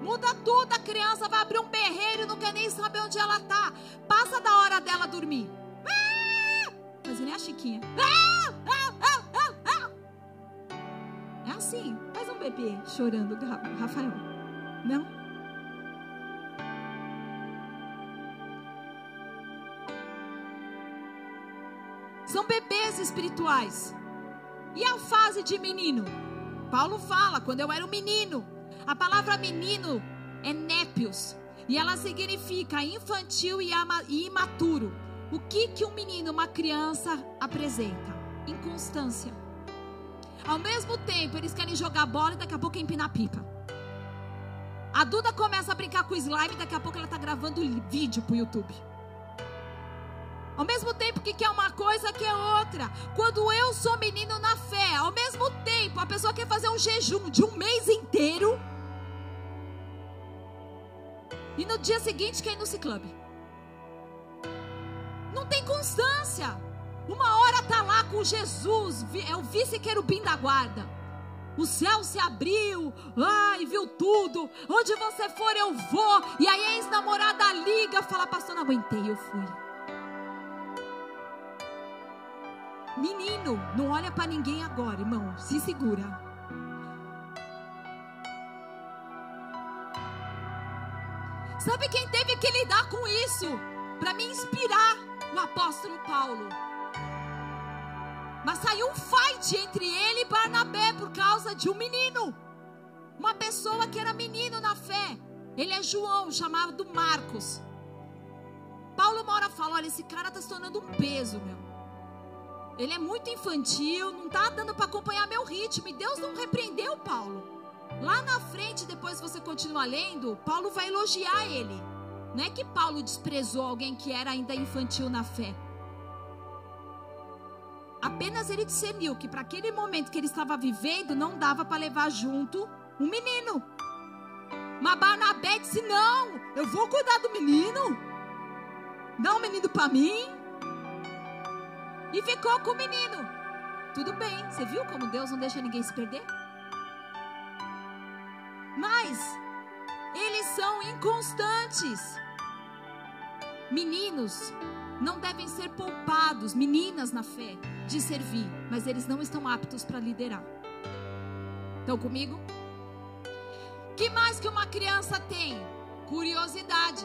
Muda tudo, a criança vai abrir um berreiro, não quer nem saber onde ela tá. Passa da hora dela dormir. Ah! Mas nem a Chiquinha. Ah! Ah! É assim, faz um bebê chorando, Rafael. Não? São bebês espirituais. E a fase de menino? Paulo fala, quando eu era um menino, a palavra menino é népios e ela significa infantil e imaturo. O que que um menino, uma criança apresenta? Inconstância. Ao mesmo tempo, eles querem jogar bola e daqui a pouco empinar pipa. A Duda começa a brincar com slime e daqui a pouco ela está gravando vídeo para o YouTube. Ao mesmo tempo que quer uma coisa, quer outra. Quando eu sou menino na fé, ao mesmo tempo a pessoa quer fazer um jejum de um mês inteiro e no dia seguinte quer ir no ciclame. Não tem constância. Uma hora tá lá com Jesus, é o vice-querubim da guarda. O céu se abriu, ai, viu tudo. Onde você for, eu vou. E aí a ex-namorada liga, fala, pastor, não aguentei, eu fui. Menino, não olha para ninguém agora, irmão, se segura. Sabe quem teve que lidar com isso? Para me inspirar, o apóstolo Paulo. Mas saiu um fight entre ele e Barnabé por causa de um menino. Uma pessoa que era menino na fé. Ele é João, chamado Marcos. Paulo uma hora fala: olha, esse cara está se tornando um peso, meu. Ele é muito infantil, não está dando para acompanhar meu ritmo. E Deus não repreendeu Paulo. Lá na frente, depois você continua lendo, Paulo vai elogiar ele. Não é que Paulo desprezou alguém que era ainda infantil na fé. Apenas ele discerniu que para aquele momento que ele estava vivendo, não dava para levar junto um menino. Mas Barnabé disse: Não, eu vou cuidar do menino. Dá um menino para mim. E ficou com o menino. Tudo bem, você viu como Deus não deixa ninguém se perder? Mas eles são inconstantes. Meninos não devem ser poupados, meninas na fé, de servir, mas eles não estão aptos para liderar. Estão comigo? Que mais que uma criança tem? Curiosidade.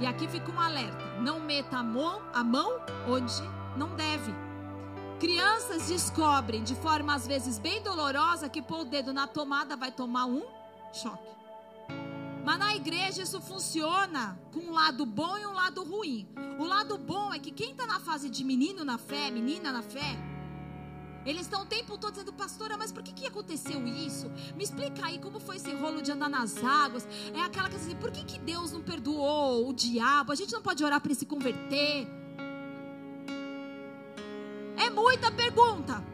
E aqui fica um alerta: não meta a mão, a mão onde não deve. Crianças descobrem de forma às vezes bem dolorosa que pôr o dedo na tomada vai tomar um choque. Mas na igreja isso funciona com um lado bom e um lado ruim. O lado bom é que quem está na fase de menino na fé, menina na fé, eles estão o tempo todo dizendo, pastora, mas por que, que aconteceu isso? Me explica aí como foi esse rolo de andar nas águas. É aquela que assim, por que, que Deus não perdoou o diabo? A gente não pode orar para ele se converter. É muita pergunta.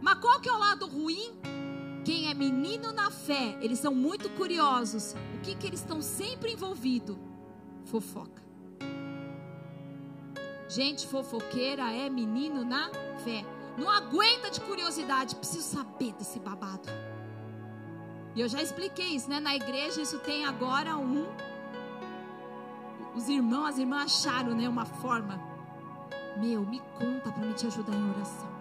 Mas qual que é o lado ruim? Quem é menino na fé, eles são muito curiosos. O que que eles estão sempre envolvidos? Fofoca. Gente fofoqueira é menino na fé. Não aguenta de curiosidade, preciso saber desse babado. E eu já expliquei isso, né? Na igreja isso tem agora um os irmãos, as irmãs acharam, né, uma forma meu, me conta para me te ajudar em oração.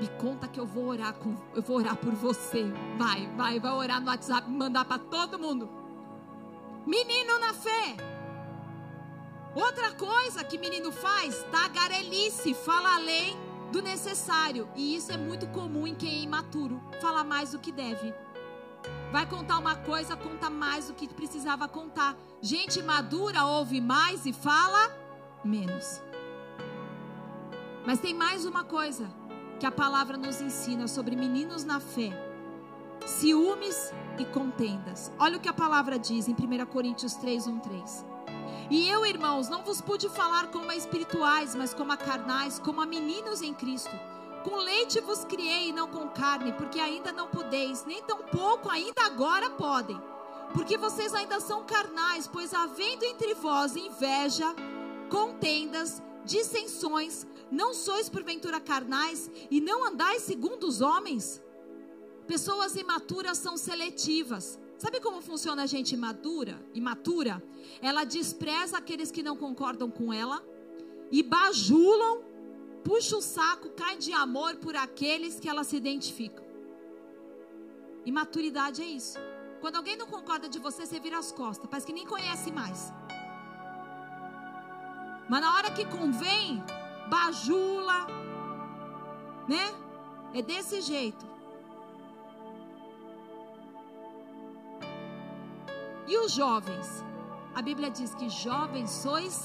Me conta que eu vou orar com, eu vou orar por você. Vai, vai, vai orar no WhatsApp, mandar para todo mundo. Menino na fé. Outra coisa que menino faz, tagarelice, fala além do necessário. E isso é muito comum em quem é imaturo, fala mais do que deve. Vai contar uma coisa, conta mais do que precisava contar. Gente madura ouve mais e fala menos. Mas tem mais uma coisa que a palavra nos ensina sobre meninos na fé: ciúmes e contendas. Olha o que a palavra diz em 1 Coríntios 3, 1, 3. E eu, irmãos, não vos pude falar como a espirituais, mas como a carnais, como a meninos em Cristo. Com leite vos criei e não com carne, porque ainda não podeis, nem tampouco ainda agora podem. Porque vocês ainda são carnais, pois havendo entre vós inveja, contendas, dissensões, não sois porventura carnais e não andais segundo os homens? Pessoas imaturas são seletivas. Sabe como funciona a gente imadura? Imatura? Ela despreza aqueles que não concordam com ela e bajulam puxa o saco, cai de amor por aqueles que ela se identificam. E maturidade é isso. Quando alguém não concorda de você, você vira as costas, parece que nem conhece mais. Mas na hora que convém, bajula, né? É desse jeito. E os jovens? A Bíblia diz que jovens sois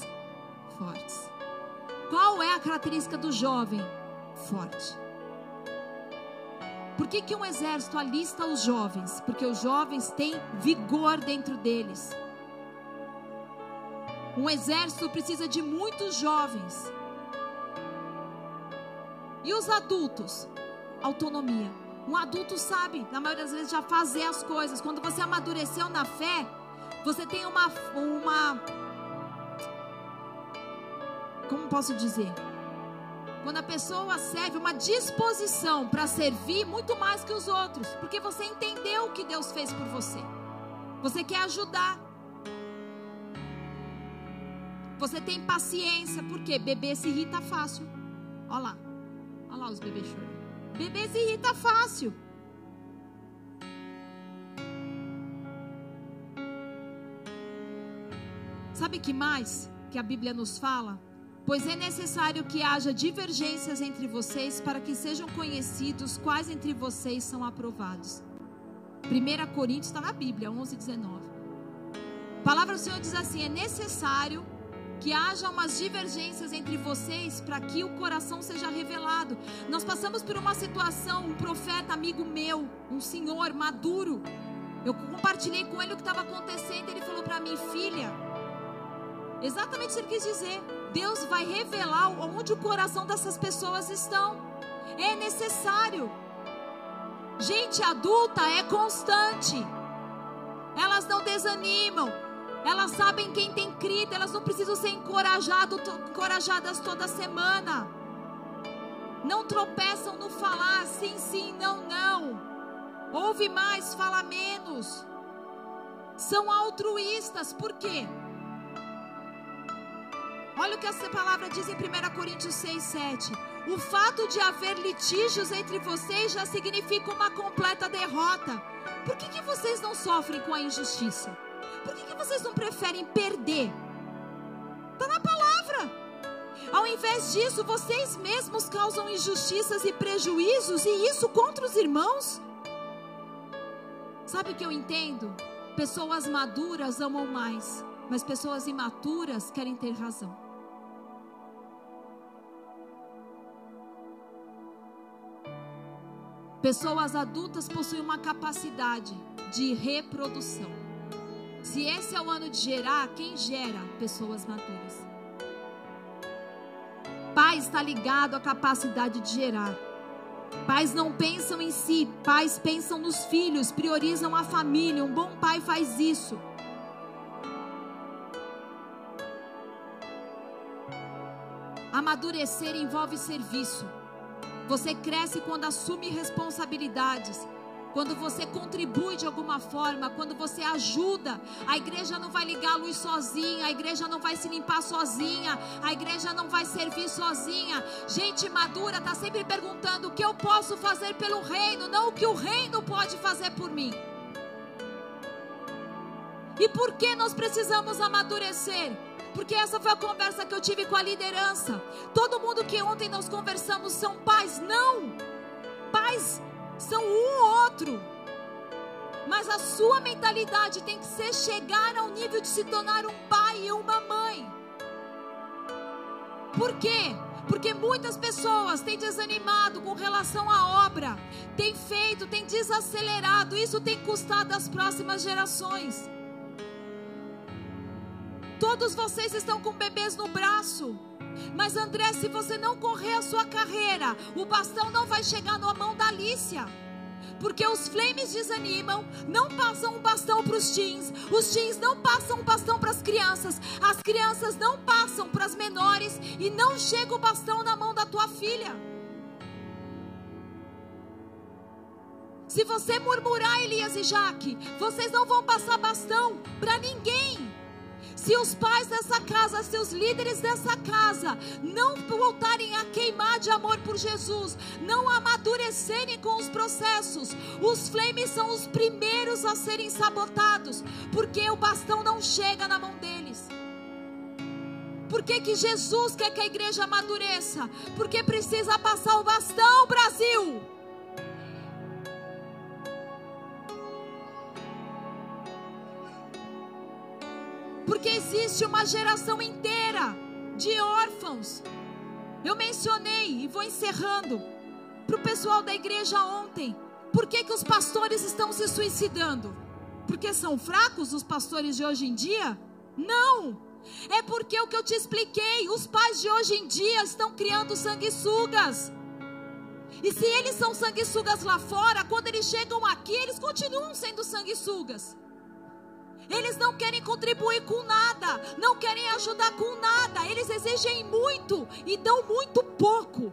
fortes. Qual é a característica do jovem? Forte. Por que, que um exército alista os jovens? Porque os jovens têm vigor dentro deles. Um exército precisa de muitos jovens. E os adultos? Autonomia. Um adulto sabe, na maioria das vezes, já fazer as coisas. Quando você amadureceu na fé, você tem uma, uma como posso dizer? Quando a pessoa serve uma disposição para servir muito mais que os outros, porque você entendeu o que Deus fez por você. Você quer ajudar. Você tem paciência, porque bebê se irrita fácil. Olha lá. Olha lá os bebês chorando. Bebê se irrita fácil. Sabe que mais que a Bíblia nos fala? Pois é necessário que haja divergências entre vocês para que sejam conhecidos quais entre vocês são aprovados. 1 Coríntios está na Bíblia, 11, 19. A palavra do Senhor diz assim: é necessário que haja umas divergências entre vocês para que o coração seja revelado. Nós passamos por uma situação, um profeta amigo meu, um senhor maduro. Eu compartilhei com ele o que estava acontecendo. Ele falou para mim, filha, exatamente o que ele quis dizer. Deus vai revelar onde o coração dessas pessoas estão. É necessário. Gente adulta é constante. Elas não desanimam. Elas sabem quem tem crido. Elas não precisam ser encorajado, encorajadas toda semana. Não tropeçam no falar sim, sim, não, não. Ouve mais, fala menos. São altruístas. Por quê? Olha o que essa palavra diz em 1 Coríntios 6, 7. O fato de haver litígios entre vocês já significa uma completa derrota. Por que, que vocês não sofrem com a injustiça? Por que, que vocês não preferem perder? Está na palavra. Ao invés disso, vocês mesmos causam injustiças e prejuízos, e isso contra os irmãos. Sabe o que eu entendo? Pessoas maduras amam mais, mas pessoas imaturas querem ter razão. Pessoas adultas possuem uma capacidade de reprodução. Se esse é o ano de gerar, quem gera? Pessoas maduras. Pais está ligado à capacidade de gerar. Pais não pensam em si, pais pensam nos filhos, priorizam a família. Um bom pai faz isso. Amadurecer envolve serviço. Você cresce quando assume responsabilidades. Quando você contribui de alguma forma, quando você ajuda, a igreja não vai ligar a luz sozinha, a igreja não vai se limpar sozinha, a igreja não vai servir sozinha. Gente madura está sempre perguntando o que eu posso fazer pelo reino, não o que o reino pode fazer por mim. E por que nós precisamos amadurecer? Porque essa foi a conversa que eu tive com a liderança. Todo mundo que ontem nós conversamos são pais. Não! Pais são um ou outro. Mas a sua mentalidade tem que ser chegar ao nível de se tornar um pai e uma mãe. Por quê? Porque muitas pessoas têm desanimado com relação à obra, têm feito, têm desacelerado, isso tem custado às próximas gerações. Todos vocês estão com bebês no braço. Mas André, se você não correr a sua carreira, o bastão não vai chegar na mão da Alicia. Porque os flames desanimam, não passam um bastão para os teens, os teens não passam um bastão para as crianças, as crianças não passam para as menores e não chega o bastão na mão da tua filha. Se você murmurar, Elias e Jaque, vocês não vão passar bastão para ninguém. Se os pais dessa casa, se os líderes dessa casa não voltarem a queimar de amor por Jesus, não amadurecerem com os processos, os flames são os primeiros a serem sabotados, porque o bastão não chega na mão deles. Por que, que Jesus quer que a igreja amadureça? Porque precisa passar o bastão, Brasil. Porque existe uma geração inteira de órfãos. Eu mencionei e vou encerrando para o pessoal da igreja ontem. Por que, que os pastores estão se suicidando? Porque são fracos os pastores de hoje em dia? Não! É porque o que eu te expliquei, os pais de hoje em dia estão criando sanguessugas. E se eles são sanguessugas lá fora, quando eles chegam aqui, eles continuam sendo sanguessugas. Eles não querem contribuir com nada, não querem ajudar com nada. Eles exigem muito e dão muito pouco.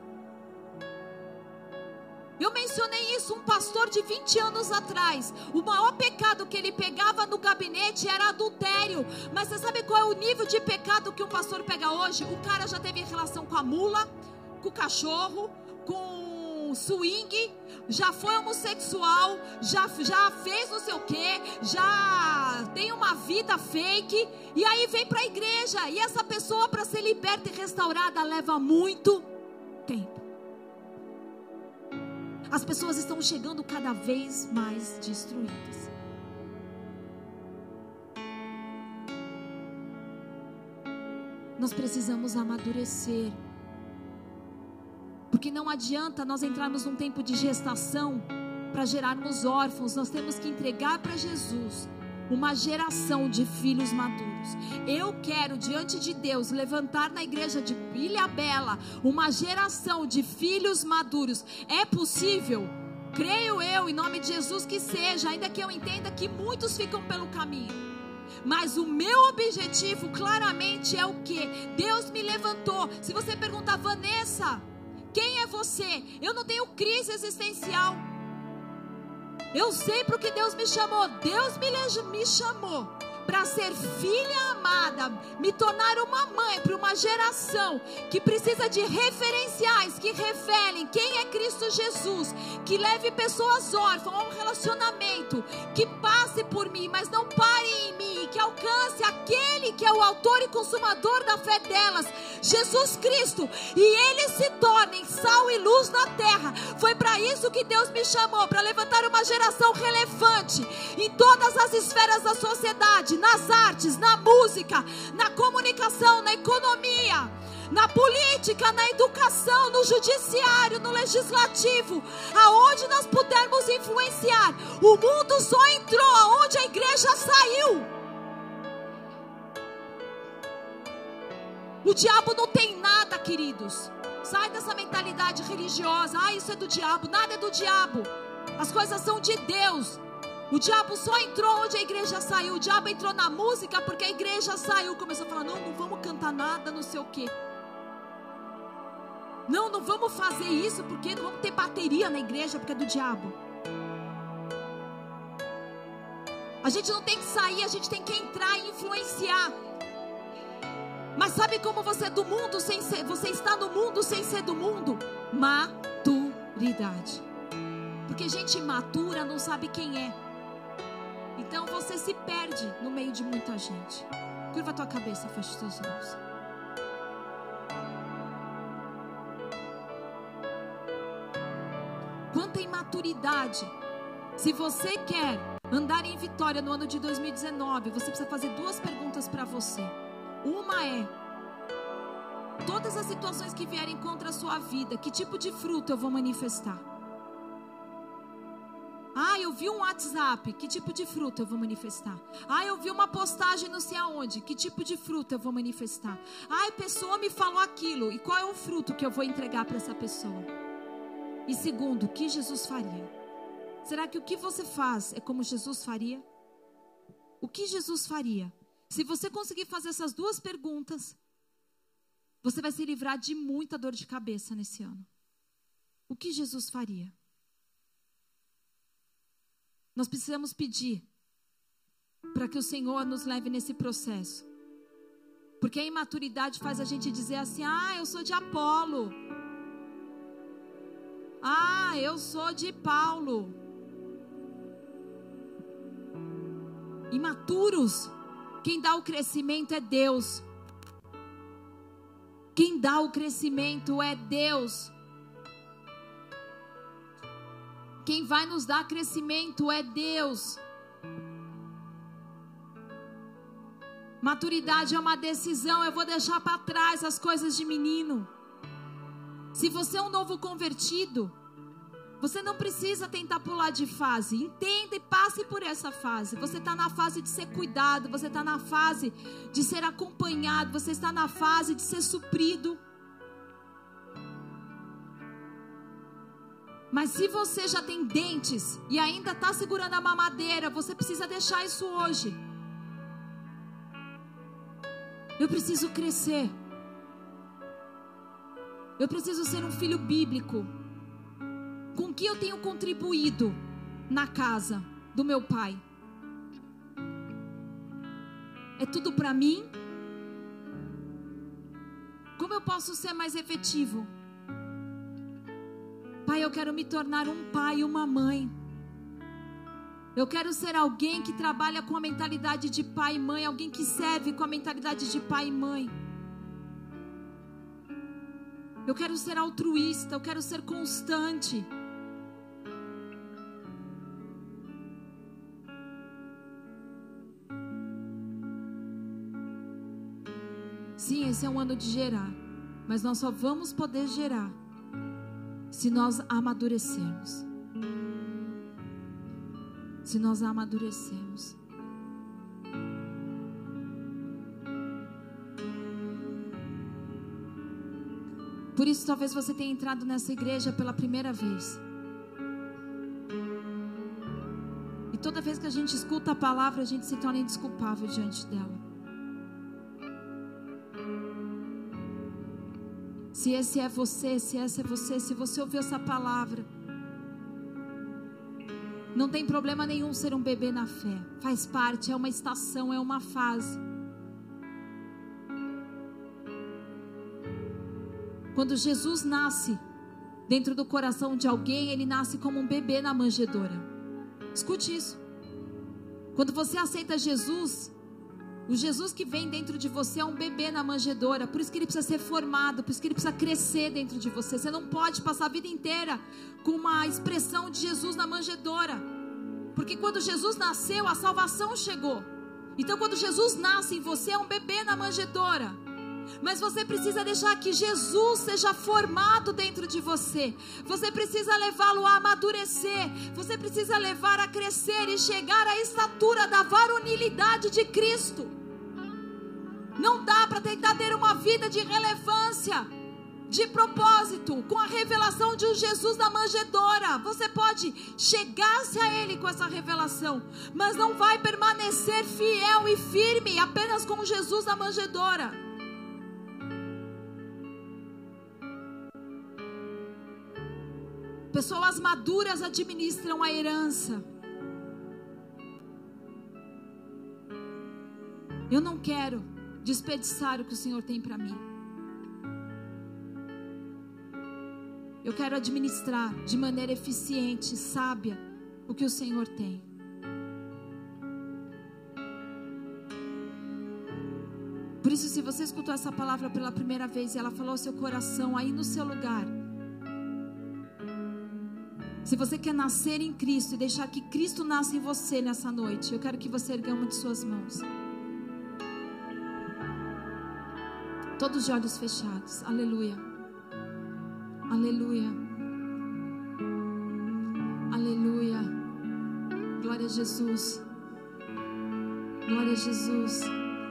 Eu mencionei isso, um pastor de 20 anos atrás. O maior pecado que ele pegava no gabinete era adultério. Mas você sabe qual é o nível de pecado que um pastor pega hoje? O cara já teve relação com a mula, com o cachorro, com swing, já foi homossexual, já, já fez não sei o que, já tem uma vida fake, e aí vem para a igreja. E essa pessoa, para ser liberta e restaurada, leva muito tempo. As pessoas estão chegando cada vez mais destruídas. Nós precisamos amadurecer. Porque não adianta nós entrarmos num tempo de gestação para gerarmos órfãos, nós temos que entregar para Jesus uma geração de filhos maduros. Eu quero, diante de Deus, levantar na igreja de Ilha Bela uma geração de filhos maduros. É possível? Creio eu, em nome de Jesus, que seja, ainda que eu entenda que muitos ficam pelo caminho. Mas o meu objetivo claramente é o que? Deus me levantou. Se você perguntar, Vanessa, quem é você? Eu não tenho crise existencial. Eu sei para o que Deus me chamou. Deus me, me chamou para ser filha amada, me tornar uma mãe para uma geração que precisa de referenciais que revelem quem é Cristo Jesus, que leve pessoas órfãs a um relacionamento, que passe por mim, mas não pare em mim, que alcance aquele que é o autor e consumador da fé delas, Jesus Cristo, e eles se tornem sal e luz na terra. Foi para isso que Deus me chamou, para levantar uma geração relevante em todas as esferas da sociedade nas artes, na música, na comunicação, na economia, na política, na educação, no judiciário, no legislativo, aonde nós pudermos influenciar. O mundo só entrou aonde a igreja saiu. O diabo não tem nada, queridos. Sai dessa mentalidade religiosa. Ah, isso é do diabo. Nada é do diabo. As coisas são de Deus. O diabo só entrou onde a igreja saiu. O diabo entrou na música porque a igreja saiu. Começou a falar: não, não vamos cantar nada, não sei o quê. Não, não vamos fazer isso porque não vamos ter bateria na igreja porque é do diabo. A gente não tem que sair, a gente tem que entrar e influenciar. Mas sabe como você é do mundo sem ser, você está no mundo sem ser do mundo? Maturidade. Porque gente imatura não sabe quem é. Então você se perde no meio de muita gente. Curva a tua cabeça, fecha os teus olhos. Quanta imaturidade. Se você quer andar em vitória no ano de 2019, você precisa fazer duas perguntas para você. Uma é: todas as situações que vierem contra a sua vida, que tipo de fruto eu vou manifestar? Ah, eu vi um WhatsApp, que tipo de fruto eu vou manifestar? Ah, eu vi uma postagem não sei aonde, que tipo de fruto eu vou manifestar? Ah, a pessoa me falou aquilo, e qual é o fruto que eu vou entregar para essa pessoa? E segundo, o que Jesus faria? Será que o que você faz é como Jesus faria? O que Jesus faria? Se você conseguir fazer essas duas perguntas, você vai se livrar de muita dor de cabeça nesse ano. O que Jesus faria? Nós precisamos pedir para que o Senhor nos leve nesse processo. Porque a imaturidade faz a gente dizer assim: ah, eu sou de Apolo. Ah, eu sou de Paulo. Imaturos, quem dá o crescimento é Deus. Quem dá o crescimento é Deus. Quem vai nos dar crescimento é Deus. Maturidade é uma decisão. Eu vou deixar para trás as coisas de menino. Se você é um novo convertido, você não precisa tentar pular de fase. Entenda e passe por essa fase. Você está na fase de ser cuidado. Você está na fase de ser acompanhado. Você está na fase de ser suprido. Mas se você já tem dentes e ainda está segurando a mamadeira, você precisa deixar isso hoje. Eu preciso crescer. Eu preciso ser um filho bíblico. Com que eu tenho contribuído na casa do meu pai? É tudo para mim? Como eu posso ser mais efetivo? Pai, eu quero me tornar um pai e uma mãe. Eu quero ser alguém que trabalha com a mentalidade de pai e mãe, alguém que serve com a mentalidade de pai e mãe. Eu quero ser altruísta, eu quero ser constante. Sim, esse é um ano de gerar, mas nós só vamos poder gerar se nós amadurecermos. Se nós amadurecermos. Por isso, talvez você tenha entrado nessa igreja pela primeira vez. E toda vez que a gente escuta a palavra, a gente se torna indesculpável diante dela. Se esse é você, se essa é você, se você ouviu essa palavra, não tem problema nenhum ser um bebê na fé. Faz parte, é uma estação, é uma fase. Quando Jesus nasce dentro do coração de alguém, ele nasce como um bebê na manjedoura. Escute isso. Quando você aceita Jesus, o Jesus que vem dentro de você é um bebê na manjedoura. Por isso que ele precisa ser formado, por isso que ele precisa crescer dentro de você. Você não pode passar a vida inteira com uma expressão de Jesus na manjedoura. Porque quando Jesus nasceu, a salvação chegou. Então, quando Jesus nasce em você, é um bebê na manjedoura. Mas você precisa deixar que Jesus seja formado dentro de você. Você precisa levá-lo a amadurecer. Você precisa levar a crescer e chegar à estatura da varonilidade de Cristo. Não dá para tentar ter uma vida de relevância, de propósito, com a revelação de um Jesus na manjedoura. Você pode chegar-se a Ele com essa revelação, mas não vai permanecer fiel e firme apenas com Jesus na manjedoura. Pessoas maduras administram a herança. Eu não quero desperdiçar o que o Senhor tem para mim. Eu quero administrar de maneira eficiente, sábia, o que o Senhor tem. Por isso, se você escutou essa palavra pela primeira vez e ela falou ao seu coração aí no seu lugar, se você quer nascer em Cristo e deixar que Cristo nasça em você nessa noite, eu quero que você erga uma de suas mãos. Todos de olhos fechados. Aleluia. Aleluia. Aleluia. Glória a Jesus. Glória a Jesus.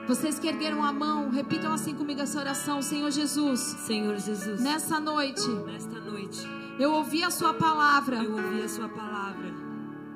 Vocês que ergueram a mão, repitam assim comigo essa oração. Senhor Jesus. Senhor Jesus. Nessa noite. Nesta noite. Eu ouvi a sua palavra. Eu ouvi a sua palavra.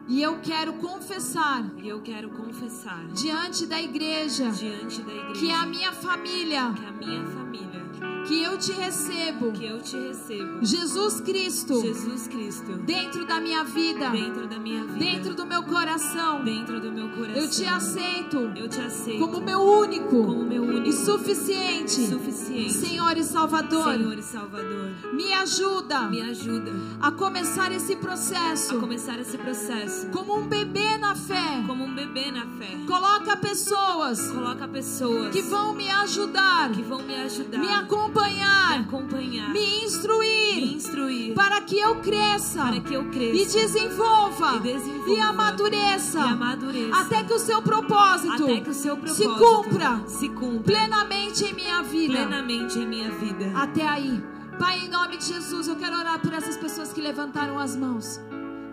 E eu quero confessar. E eu quero confessar. Diante da igreja. Diante da igreja. Que é a minha família. Que é a minha família. Que eu te recebo. Que eu te recebo. Jesus Cristo. Jesus Cristo. Dentro da minha vida. Dentro da minha vida. Dentro do meu coração. Dentro do meu coração. Eu te aceito. Eu te aceito. Como meu único. Como meu único. E suficiente. Suficiente. Senhor e Salvador. Senhor e Salvador. Me ajuda. Me ajuda. A começar esse processo. A começar esse processo. Como um bebê na fé. Como um bebê na fé. Coloca pessoas. Coloca pessoas. Que vão me ajudar. Que vão me ajudar. Me acompanhar. Me acompanhar. Me instruir. Me instruir. Para que eu cresça. Para que eu cresça. E desenvolva. E desenvolva. E amadureça. E amadureça. Até que o seu propósito. Até que o seu propósito se cumpra. Se cumpra. Plenamente em minha vida. Plenamente em minha vida. Até aí. Pai, em nome de Jesus, eu quero orar por essas pessoas que levantaram as mãos.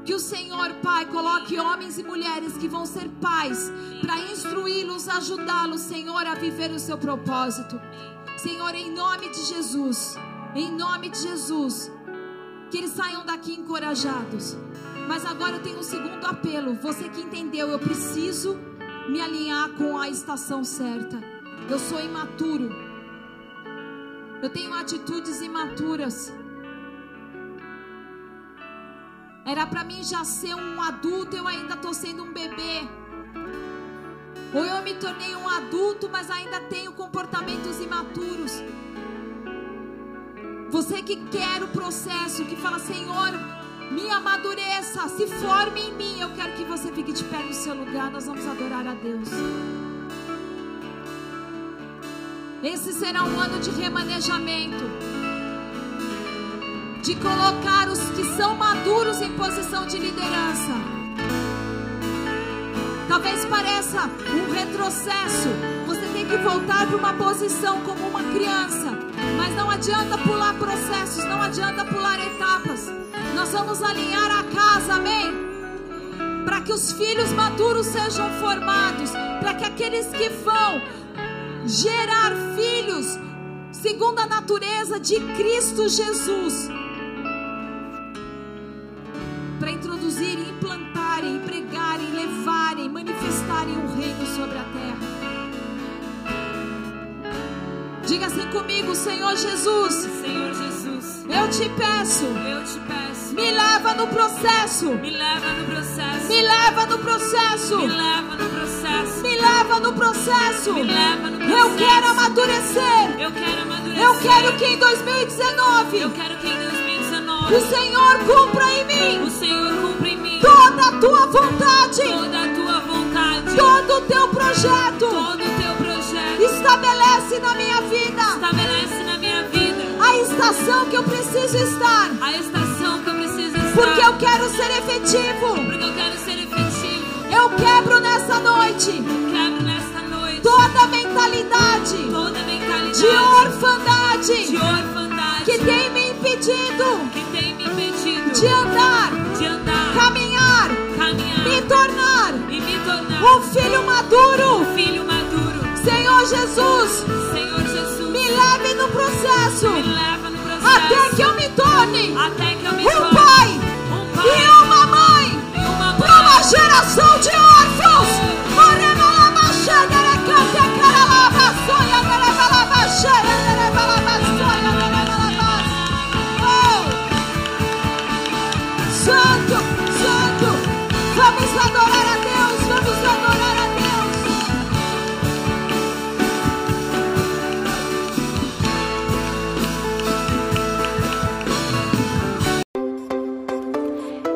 Que o Senhor, Pai, coloque homens e mulheres que vão ser pais para instruí-los, ajudá-los, Senhor, a viver o seu propósito. Senhor, em nome de Jesus, em nome de Jesus, que eles saiam daqui encorajados. Mas agora eu tenho um segundo apelo. Você que entendeu, eu preciso me alinhar com a estação certa. Eu sou imaturo. Eu tenho atitudes imaturas. Era para mim já ser um adulto, eu ainda estou sendo um bebê. Ou eu me tornei um adulto, mas ainda tenho comportamentos imaturos. Você que quer o processo, que fala, Senhor, me amadureça, se forme em mim. Eu quero que você fique de pé no seu lugar. Nós vamos adorar a Deus. Esse será um ano de remanejamento. De colocar os que são maduros em posição de liderança. Talvez pareça um retrocesso. Você tem que voltar para uma posição como uma criança. Mas não adianta pular processos, não adianta pular etapas. Nós vamos alinhar a casa, amém? Para que os filhos maduros sejam formados, para que aqueles que vão gerar filhos segundo a natureza de Cristo Jesus. Introduzir, implantarem, pregarem, levarem, manifestarem o reino sobre a terra. Diga assim comigo, Senhor Jesus. Senhor Jesus, Eu te peço, eu te peço. me leva no processo. Me leva no processo. Me leva no processo. Me leva no processo. Me leva no processo. Me leva no processo. Eu quero amadurecer. Eu quero amadurecer. Eu quero que em 2019 Eu quero que em 2019 o Senhor cumpra em mim o Senhor cumpra em mim toda a tua vontade, toda a tua vontade, todo o teu projeto. todo o teu projeto. Estabelece na minha vida Estabelece na minha vida a estação que eu preciso estar, a estação que eu preciso estar. porque eu quero ser efetivo. Porque eu quero ser efetivo. Eu quebro nessa noite Quebro nesta noite toda mentalidade toda a mentalidade de orfandade de orfandade que tem me impedido que tem me impedido de andar, me tornar e me tornar um filho maduro. filho maduro. Senhor Jesus, Senhor Jesus, me leve no processo me leva no processo até que eu me torne até que eu me um torne pai um e pai uma mãe e uma para uma mãe. geração de órfãos. Oh!